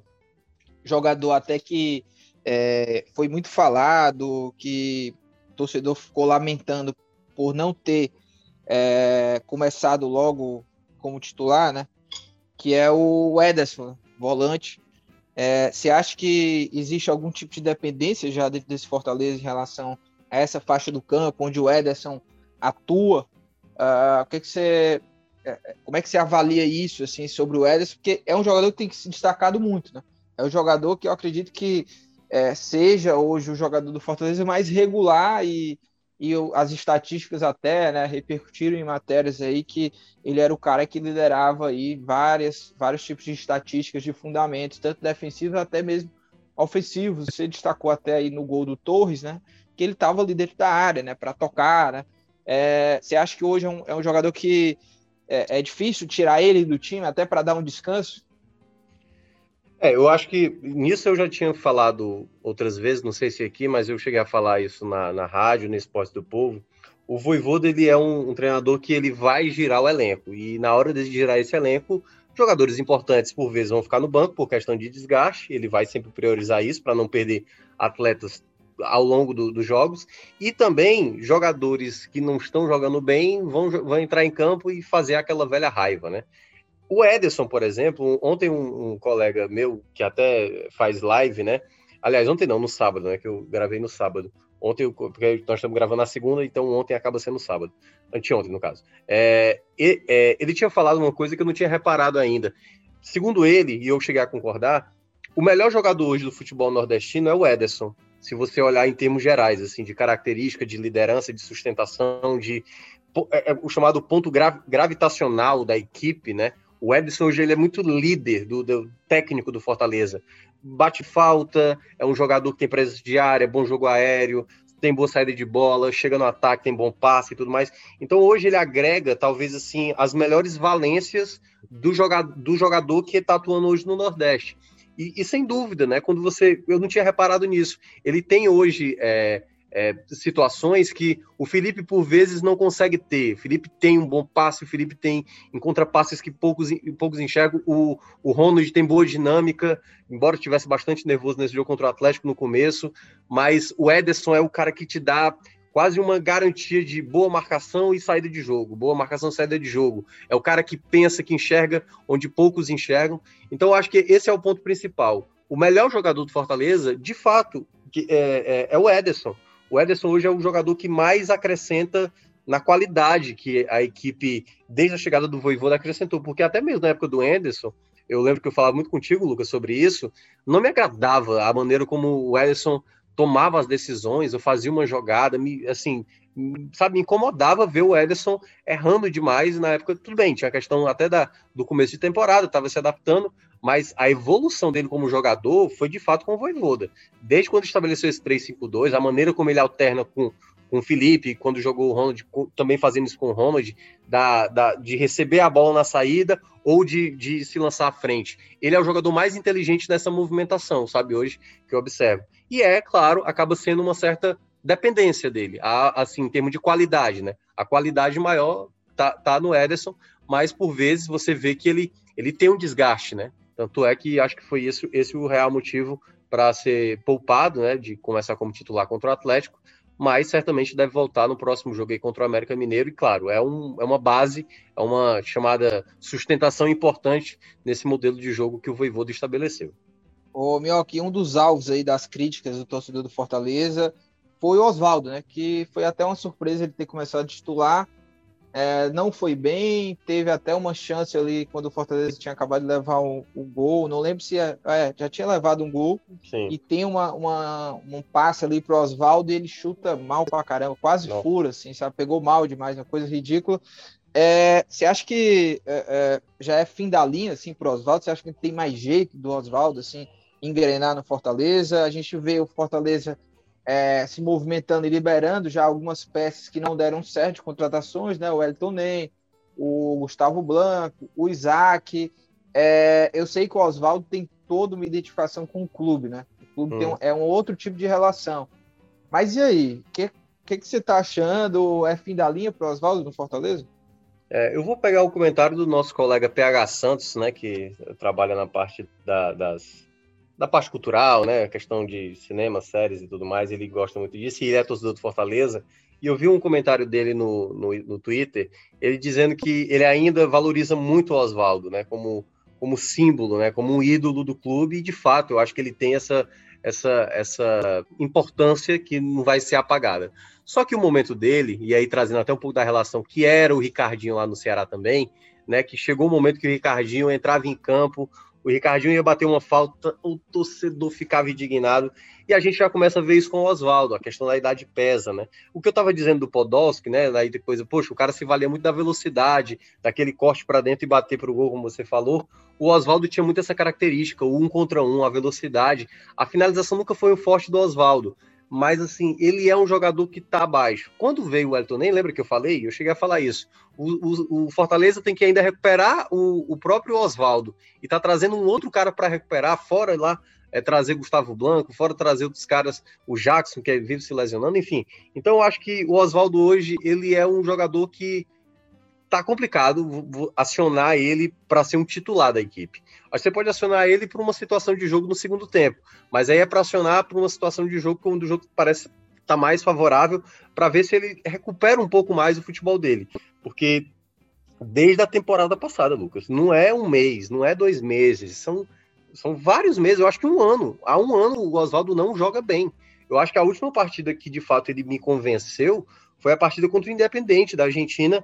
jogador até que é, foi muito falado, que o torcedor ficou lamentando por não ter é, começado logo como titular, né? Que é o Ederson, volante É, você acha que existe algum tipo de dependência já dentro desse Fortaleza em relação a essa faixa do campo, onde o Ederson atua? Uh, o que, que você, como é que você avalia isso assim sobre o Ederson? Porque é um jogador que tem que se destacado muito, né? É um jogador que eu acredito que é, seja hoje o jogador do Fortaleza mais regular e, e as estatísticas até né, repercutiram em matérias aí que ele era o cara que liderava aí várias, vários tipos de estatísticas de fundamentos, tanto defensivos até mesmo ofensivos. Você destacou até aí no gol do Torres, né? Que ele estava ali dentro da área, né? Para tocar, né? É, você acha que hoje é um, é um jogador que é, é difícil tirar ele do time até para dar um descanso? É, eu acho que nisso eu já tinha falado outras vezes, não sei se aqui, mas eu cheguei a falar isso na, na rádio, no Esporte do Povo. O Voivoda, ele é um, um, treinador que ele vai girar o elenco, e na hora de girar esse elenco, jogadores importantes por vezes vão ficar no banco por questão de desgaste, ele vai sempre priorizar isso para não perder atletas ao longo do, dos jogos, e também jogadores que não estão jogando bem vão, vão entrar em campo e fazer aquela velha raiva, né? O Ederson, por exemplo, ontem um, um, colega meu, que até faz live, né? Aliás, ontem não, no sábado, né? Que eu gravei no sábado. Ontem, porque nós estamos gravando na segunda, então ontem acaba sendo sábado. Anteontem, no caso. É, é, ele tinha falado uma coisa que eu não tinha reparado ainda. Segundo ele, e eu cheguei a concordar, o melhor jogador hoje do futebol nordestino é o Ederson. Se você olhar em termos gerais, assim, de característica, de liderança, de sustentação, de é, é, o chamado ponto gravitacional da equipe, né? O Edson hoje ele é muito líder do, do, técnico do Fortaleza. Bate falta, é um jogador que tem presença de área, bom jogo aéreo, tem boa saída de bola, chega no ataque, tem bom passe e tudo mais. Então hoje ele agrega, talvez assim, as melhores valências do jogador, do jogador que está atuando hoje no Nordeste. E, e, sem dúvida, né? Quando você. Eu não tinha reparado nisso. Ele tem hoje. É, é, situações que o Felipe por vezes não consegue ter. O Felipe tem um bom passe, o Felipe tem encontra passes que poucos, poucos enxergam. O, o Ronald tem boa dinâmica, embora estivesse bastante nervoso nesse jogo contra o Atlético no começo, mas o Ederson é o cara que te dá quase uma garantia de boa marcação e saída de jogo, boa marcação e saída de jogo. É o cara que pensa, que enxerga onde poucos enxergam. Então, eu acho que esse é o ponto principal. O melhor jogador do Fortaleza, de fato, é, é, é o Ederson o Ederson hoje é o jogador que mais acrescenta na qualidade que a equipe, desde a chegada do Voivoda, acrescentou. Porque até mesmo na época do Ederson, eu lembro que eu falava muito contigo, Lucas, sobre isso, não me agradava a maneira como o Ederson tomava as decisões, eu fazia uma jogada, me, assim, sabe, me incomodava ver o Ederson errando demais na época, tudo bem, tinha a questão até da, do começo de temporada, estava se adaptando, mas a evolução dele como jogador foi de fato com o Voivoda. Desde quando estabeleceu esse 3-5-2, a maneira como ele alterna com, com o Felipe, quando jogou o Ronald, também fazendo isso com o Ronald, da, da, de receber a bola na saída ou de, de se lançar à frente. Ele é o jogador mais inteligente nessa movimentação, sabe, hoje, que eu observo. E é, claro, acaba sendo uma certa dependência dele, a, assim, em termos de qualidade, né? A qualidade maior tá, tá no Ederson, mas por vezes você vê que ele, ele tem um desgaste, né? Tanto é que acho que foi esse, esse o real motivo para ser poupado, né, de começar como titular contra o Atlético, mas certamente deve voltar no próximo jogo aí contra o América Mineiro, e claro, é, um, é uma base, é uma chamada sustentação importante nesse modelo de jogo que o Voivoda estabeleceu. Ô, Mioque, um dos alvos aí das críticas do torcedor do Fortaleza foi o Oswaldo, né, que foi até uma surpresa ele ter começado a titular, é, não foi bem, teve até uma chance ali quando o Fortaleza tinha acabado de levar o, o gol, não lembro se é, é, já tinha levado um gol, Sim. e tem uma, uma, um passe ali pro Oswaldo e ele chuta mal pra caramba, quase não. fura, assim, sabe? Pegou mal demais, uma coisa ridícula. É, você acha que é, é, já é fim da linha, assim, pro Oswaldo? Você acha que tem mais jeito do Oswaldo, assim, engrenar no Fortaleza? A gente vê o Fortaleza é, se movimentando e liberando já algumas peças que não deram certo de contratações, né? O Elton Ney, o Gustavo Blanco, o Isaac. É, eu sei que o Oswaldo tem toda uma identificação com o clube, né? O clube hum. um, é um outro tipo de relação. Mas e aí? O que, que, que, você está achando? É fim da linha para o Oswaldo no Fortaleza? É, eu vou pegar o comentário do nosso colega PH Santos, né, que trabalha na parte da, das, da parte cultural, né? Questão de cinema, séries e tudo mais, ele gosta muito disso, e ele é torcedor do Fortaleza. E eu vi um comentário dele no, no, no Twitter, ele dizendo que ele ainda valoriza muito o Oswaldo, né? Como como símbolo, né, como um ídolo do clube, e de fato eu acho que ele tem essa, essa, essa importância que não vai ser apagada. Só que o momento dele, e aí trazendo até um pouco da relação que era o Ricardinho lá no Ceará também, né, que chegou o momento que o Ricardinho entrava em campo, o Ricardinho ia bater uma falta, o torcedor ficava indignado. E a gente já começa a ver isso com o Oswaldo, a questão da idade pesa, né? O que eu estava dizendo do Podolski, né? Daí depois, poxa, o cara se valia muito da velocidade, daquele corte para dentro e bater para o gol, como você falou. O Oswaldo tinha muito essa característica, o um contra um, a velocidade. A finalização nunca foi o forte do Oswaldo mas assim, ele é um jogador que está abaixo. Quando veio o Elton, nem lembra que eu falei? Eu cheguei a falar isso. O, o, o Fortaleza tem que ainda recuperar o, o próprio Oswaldo e está trazendo um outro cara para recuperar, fora lá, é, trazer Gustavo Blanco, fora trazer outros caras, o Jackson, que vive se lesionando, enfim. Então eu acho que o Oswaldo hoje, ele é um jogador que tá complicado acionar ele para ser um titular da equipe. Você pode acionar ele por uma situação de jogo no segundo tempo, mas aí é para acionar por uma situação de jogo quando o jogo parece tá mais favorável para ver se ele recupera um pouco mais o futebol dele, porque desde a temporada passada, Lucas, não é um mês, não é dois meses, são são vários meses, eu acho que um ano. Há um ano o Oswaldo não joga bem. Eu acho que a última partida que de fato ele me convenceu foi a partida contra o Independente da Argentina,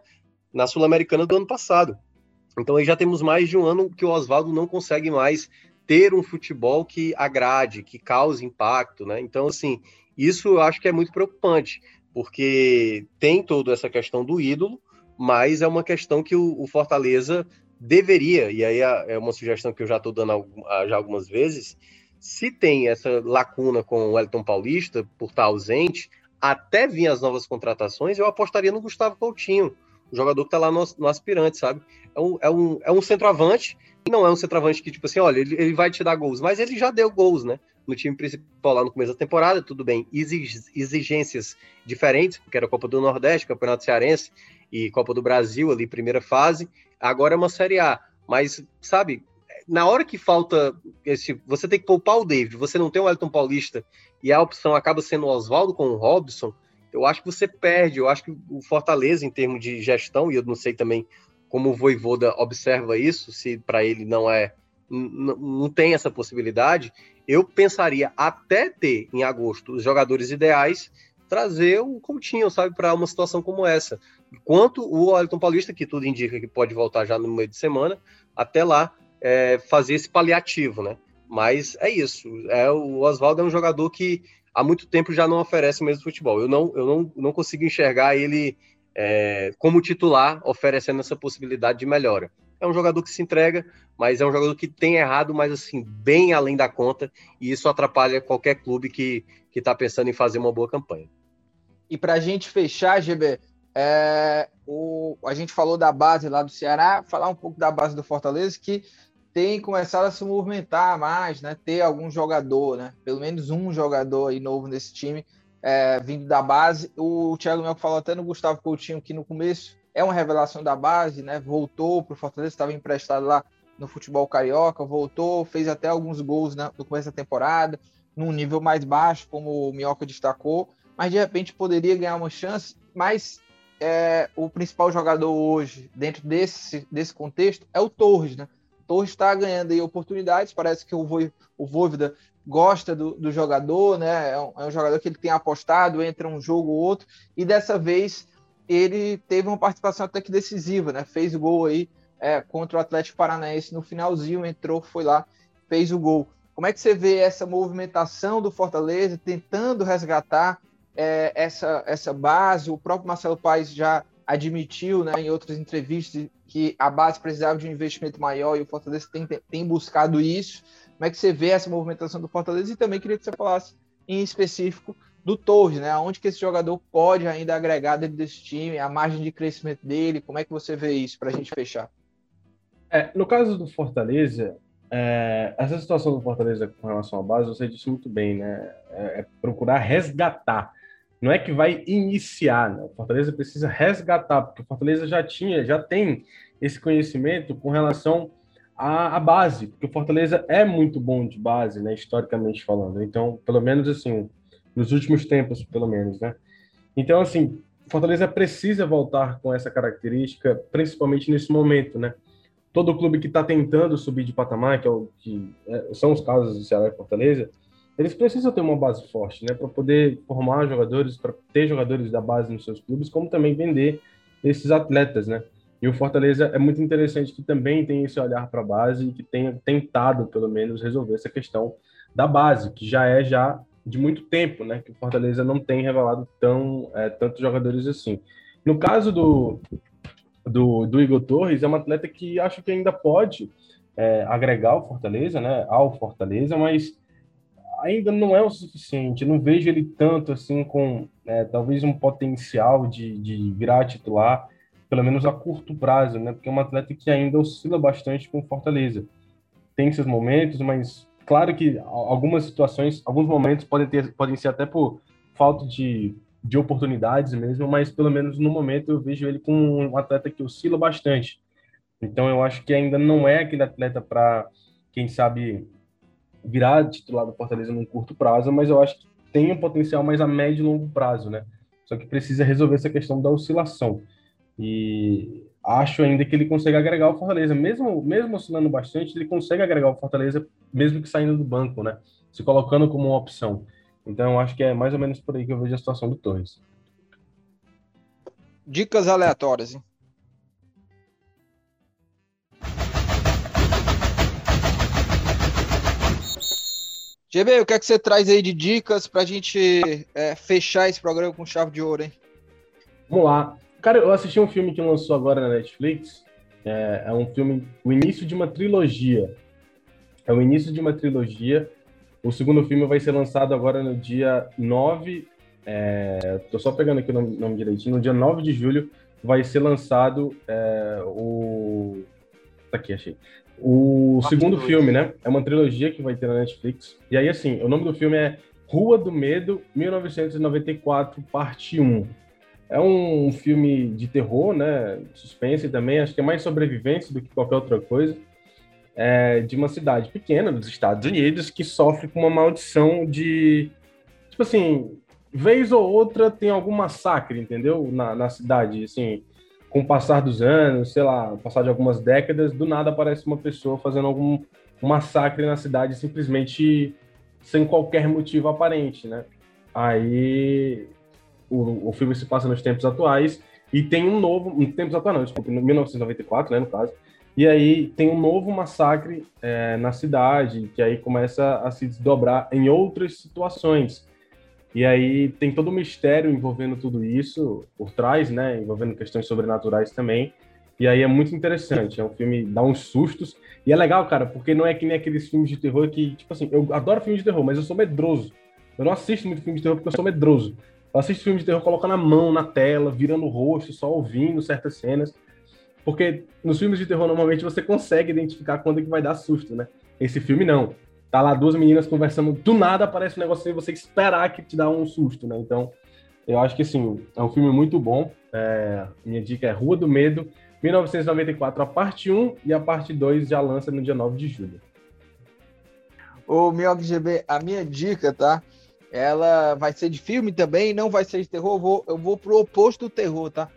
na Sul-Americana do ano passado. Então aí já temos mais de um ano que o Oswaldo não consegue mais ter um futebol que agrade, que cause impacto, né? Então, assim, isso eu acho que é muito preocupante, porque tem toda essa questão do ídolo, mas é uma questão que o, o Fortaleza deveria, e aí é, é uma sugestão que eu já estou dando já algumas vezes, se tem essa lacuna com o Elton Paulista, por estar ausente, até vir as novas contratações, eu apostaria no Gustavo Coutinho, jogador que tá lá no, no aspirante, sabe? É um, é, um, é um centroavante, não é um centroavante que, tipo assim, olha, ele, ele vai te dar gols, mas ele já deu gols, né? No time principal lá no começo da temporada, tudo bem, exigências diferentes, porque era Copa do Nordeste, Campeonato Cearense e Copa do Brasil ali, primeira fase, agora é uma Série A. Mas, sabe, na hora que falta esse. Você tem que poupar o David, você não tem o Elton Paulista e a opção acaba sendo o Oswaldo com o Robson, eu acho que você perde. Eu acho que o Fortaleza, em termos de gestão, e eu não sei também como o Voivoda observa isso, se para ele não é. Não tem essa possibilidade. Eu pensaria até ter em agosto os jogadores ideais trazer o Coutinho, sabe, para uma situação como essa. Enquanto o Wellington Paulista, que tudo indica que pode voltar já no meio de semana, até lá é, fazer esse paliativo, né? Mas é isso. É, o Oswaldo é um jogador que há muito tempo já não oferece o mesmo futebol. Eu não, eu não, não consigo enxergar ele é, como titular oferecendo essa possibilidade de melhora. É um jogador que se entrega, mas é um jogador que tem errado, mas assim, bem além da conta, e isso atrapalha qualquer clube que está pensando em fazer uma boa campanha. E para a gente fechar, GB, é, o, a gente falou da base lá do Ceará, falar um pouco da base do Fortaleza, que tem começado a se movimentar mais, né? Ter algum jogador, né? Pelo menos um jogador aí novo nesse time, é, vindo da base. O Thiago Mel falou até no Gustavo Coutinho que no começo é uma revelação da base, né? Voltou para o Fortaleza, estava emprestado lá no futebol carioca, voltou, fez até alguns gols né, no começo da temporada, num nível mais baixo, como o Minhoca destacou, mas de repente poderia ganhar uma chance. Mas é, o principal jogador hoje, dentro desse, desse contexto, é o Torres, né? Torres está ganhando aí oportunidades, parece que o, Vo, o gosta do, do, jogador, né? É um, é um, jogador que ele tem apostado entre um jogo ou outro, e dessa vez ele teve uma participação até que decisiva, né? Fez o gol aí é, contra o Atlético Paranaense no finalzinho, entrou, foi lá, fez o gol. Como é que você vê essa movimentação do Fortaleza tentando resgatar é, essa, essa base? O próprio Marcelo Paes já admitiu né, em outras entrevistas que a base precisava de um investimento maior e o Fortaleza tem, tem buscado isso. Como é que você vê essa movimentação do Fortaleza? E também queria que você falasse em específico do Torres, né? Onde que esse jogador pode ainda agregar dentro desse time, a margem de crescimento dele, como é que você vê isso para a gente fechar? É, no caso do Fortaleza, é, essa situação do Fortaleza com relação à base, você disse muito bem, né? É, é procurar resgatar não é que vai iniciar, né? O Fortaleza precisa resgatar, porque o Fortaleza já tinha, já tem esse conhecimento com relação à, à, base, porque o Fortaleza é muito bom de base, né, historicamente falando. Então, pelo menos assim, nos últimos tempos, pelo menos, né? Então, assim, Fortaleza precisa voltar com essa característica, principalmente nesse momento, né? todo clube que está tentando subir de patamar, que, é o, que é, são os casos do Ceará e Fortaleza, eles precisam ter uma base forte, né, para poder formar jogadores, para ter jogadores da base nos seus clubes, como também vender esses atletas, né? E o Fortaleza é muito interessante que também tem esse olhar para a base e que tenha tentado, pelo menos, resolver essa questão da base, que já é já de muito tempo, né? Que o Fortaleza não tem revelado tão é, tantos jogadores assim. No caso do, do, do Igor Torres, é um atleta que acho que ainda pode é, agregar o Fortaleza, né? Ao Fortaleza, mas ainda não é o suficiente. Não vejo ele tanto assim com é, talvez um potencial de, de virar titular pelo menos a curto prazo, né? Porque é um atleta que ainda oscila bastante com Fortaleza. Tem seus momentos, mas claro que algumas situações, alguns momentos podem ter, podem ser até por falta de, de oportunidades mesmo, mas pelo menos no momento eu vejo ele como um atleta que oscila bastante. Então eu acho que ainda não é aquele atleta para quem sabe virar titular do Fortaleza num curto prazo, mas eu acho que tem um potencial mais a médio e longo prazo, né? Só que precisa resolver essa questão da oscilação. E acho ainda que ele consegue agregar o Fortaleza, mesmo mesmo oscilando bastante, ele consegue agregar o Fortaleza, mesmo que saindo do banco, né? Se colocando como uma opção. Então, acho que é mais ou menos por aí que eu vejo a situação do Torres. Dicas aleatórias, hein? GB, o que é que você traz aí de dicas para a gente é, fechar esse programa com chave de ouro, hein? Vamos lá. Cara, eu assisti um filme que lançou agora na Netflix. É, é, um filme, o início de uma trilogia. É o início de uma trilogia. O segundo filme vai ser lançado agora no dia 9. É, tô só pegando aqui o nome, nome direitinho. No dia 9 de julho vai ser lançado é, o. Tá aqui, achei. O segundo filme, né? É uma trilogia que vai ter na Netflix. E aí, assim, o nome do filme é Rua do Medo, 1994, parte 1. É um filme de terror, né? Suspense também, acho que é mais sobrevivência do que qualquer outra coisa. É de uma cidade pequena dos Estados Unidos que sofre com uma maldição de. Tipo assim, vez ou outra tem algum massacre, entendeu? Na, na cidade, assim, com o passar dos anos, sei lá, passar de algumas décadas, do nada aparece uma pessoa fazendo algum massacre na cidade simplesmente sem qualquer motivo aparente, né? Aí o, o filme se passa nos tempos atuais e tem um novo, em tempos atuais não, desculpa, em 1994, né, no caso, e aí tem um novo massacre é, na cidade, que aí começa a se desdobrar em outras situações. E aí tem todo um mistério envolvendo tudo isso por trás, né, envolvendo questões sobrenaturais também. E aí é muito interessante, é um filme dá uns sustos. E é legal, cara, porque não é que nem aqueles filmes de terror que, tipo assim, eu adoro filmes de terror, mas eu sou medroso. Eu não assisto muito filme de terror porque eu sou medroso. Eu assisto filmes de terror colocando a mão na tela, virando o rosto, só ouvindo certas cenas. Porque nos filmes de terror, normalmente, você consegue identificar quando é que vai dar susto, né? Esse filme, não. Tá lá duas meninas conversando, do nada aparece um negócio e você esperar que te dá um susto, né? Então, eu acho que, assim, é um filme muito bom. É... minha dica é Rua do Medo, 1994, a parte 1 e a parte 2 já lança no dia 9 de julho. Ô, Mioc GB, a minha dica, tá? Ela vai ser de filme também, não vai ser de terror. Eu vou, eu vou pro oposto do terror, tá?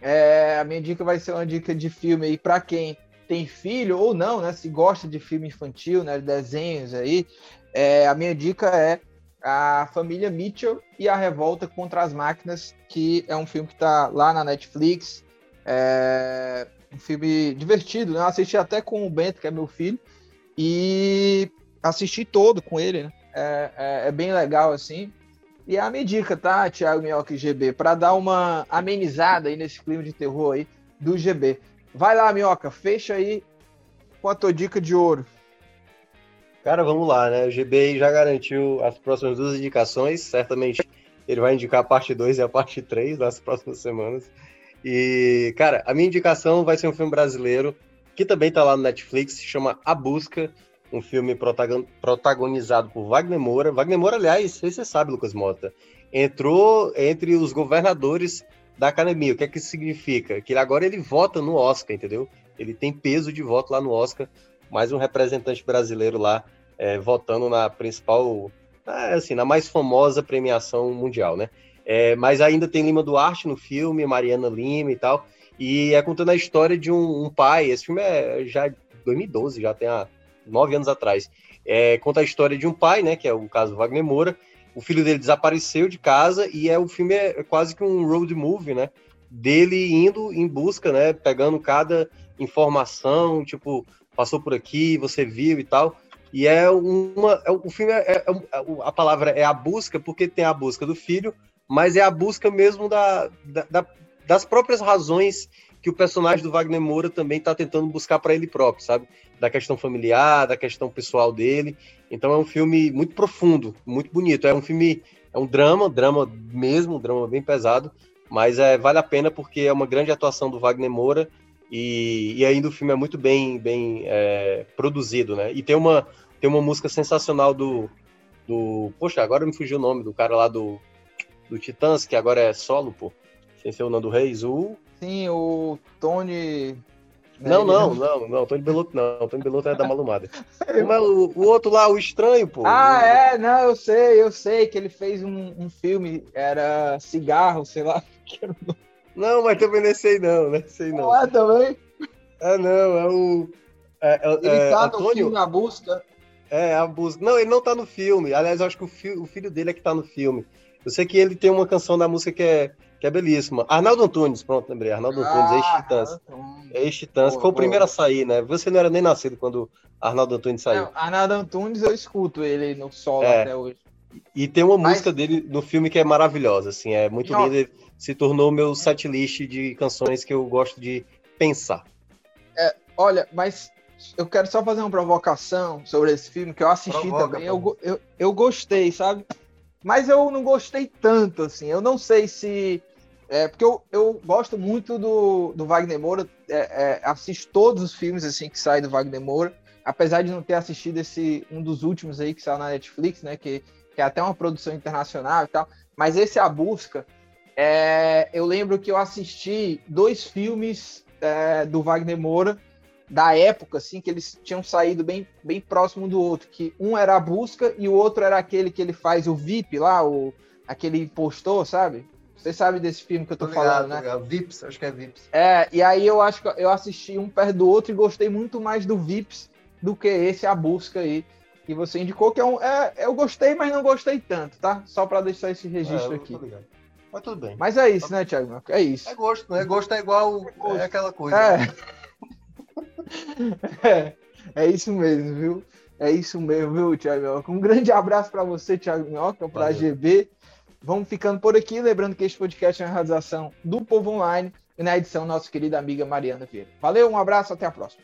É, a minha dica vai ser uma dica de filme aí para quem tem filho ou não, né? Se gosta de filme infantil, né? Desenhos aí. É, a minha dica é a família Mitchell e a revolta contra as máquinas, que é um filme que está lá na Netflix. É um filme divertido, né? Eu assisti até com o Bento, que é meu filho, e assisti todo com ele, né? é, é, é, bem legal assim. E a minha dica, tá, Thiago Minhoca e GB, para dar uma amenizada aí nesse clima de terror aí do GB. Vai lá, Minhoca, fecha aí com a tua dica de ouro. Cara, vamos lá, né? O GB já garantiu as próximas duas indicações, certamente ele vai indicar a parte 2 e a parte 3 nas próximas semanas. E, cara, a minha indicação vai ser um filme brasileiro que também tá lá no Netflix, se chama A Busca, um filme protagonizado por Wagner Moura. Wagner Moura, aliás, você sabe, Lucas Mota, entrou entre os governadores da academia. O que é que isso significa? Que agora ele vota no Oscar, entendeu? Ele tem peso de voto lá no Oscar, mais um representante brasileiro lá é, votando na principal, assim, na mais famosa premiação mundial, né? É, mas ainda tem Lima Duarte no filme, Mariana Lima e tal. E é contando a história de um, um pai. Esse filme é já 2012, já tem há nove anos atrás. É, conta a história de um pai, né? Que é o caso Wagner Moura. O filho dele desapareceu de casa e é o filme é quase que um road movie, né? Dele indo em busca, né? Pegando cada informação, tipo, passou por aqui, você viu e tal. E é uma. É, o filme é, é, é a palavra é a busca, porque tem a busca do filho, mas é a busca mesmo da, da, da das próprias razões que o personagem do Wagner Moura também está tentando buscar para ele próprio, sabe? Da questão familiar, da questão pessoal dele. Então é um filme muito profundo, muito bonito. É um filme, é um drama, drama mesmo, um drama bem pesado, mas é, vale a pena porque é uma grande atuação do Wagner Moura e, e ainda o filme é muito bem, bem é, produzido, né? E tem uma, tem uma música sensacional do, do. Poxa, agora me fugiu o nome do cara lá do, do Titãs, que agora é solo, pô. Sem ser o Nando Reis, o. Sim, o Tony. Não, não, não, não, Tony Belotto não, Tony Belotto é da Malumada. É o, o, outro lá, o estranho, pô? Ah, é, não, eu sei, eu sei que ele fez um, um filme, era Cigarro, sei lá. Não, mas também não sei não, não sei não. Não é também? É, não, é o... É, é, ele é, tá Antônio... no filme A Busca. É, A Busca. Não, ele não tá no filme, aliás, eu acho que o, fi... o filho dele é que tá no filme. Eu sei que ele tem uma canção da música que é que é belíssima. Arnaldo Antunes, pronto, lembrei. Arnaldo ah, Antunes, ex-Titãs. Ex-Titãs, foi o primeiro a sair, né? Você não era nem nascido quando Arnaldo Antunes saiu. Não, Arnaldo Antunes, eu escuto ele no solo é. até hoje. E tem uma Mas... música dele no filme que é maravilhosa, assim, é muito linda. Se tornou meu setlist de canções que eu gosto de pensar. É, olha, mas eu quero só fazer uma provocação sobre esse filme que eu assisti Provoca, também. Eu, eu, eu gostei, sabe? Mas eu não gostei tanto, assim. Eu não sei se é, porque eu, eu gosto muito do, do Wagner Moura, é, é, assisto todos os filmes assim que saem do Wagner Moura, apesar de não ter assistido esse um dos últimos aí que saiu na Netflix, né, que, que é até uma produção internacional e tal, mas esse A Busca, é, eu lembro que eu assisti dois filmes é, do Wagner Moura da época, assim, que eles tinham saído bem, bem próximo do outro, que um era A Busca e o outro era aquele que ele faz o VIP lá, o, aquele impostor, sabe? Você sabe desse filme que eu tô, tô ligado, falando, né? Ligado. Vips, acho que é Vips. É, e aí eu acho que eu assisti um perto do outro e gostei muito mais do Vips do que esse A Busca aí, que você indicou que é um. É, eu gostei, mas não gostei tanto, tá? Só para deixar esse registro é, aqui. Mas tudo bem. Mas é isso, tá. né, Thiago? É isso. É gosto, né? Gosto é igual. É, é aquela coisa. É. Né? é. É isso mesmo, viu? É isso mesmo, viu, Thiago Um grande abraço para você, Thiago Minhoca, para a GB. Vamos ficando por aqui. Lembrando que este podcast é uma realização do Povo Online e na edição nossa querida amiga Mariana Vieira. Valeu, um abraço, até a próxima.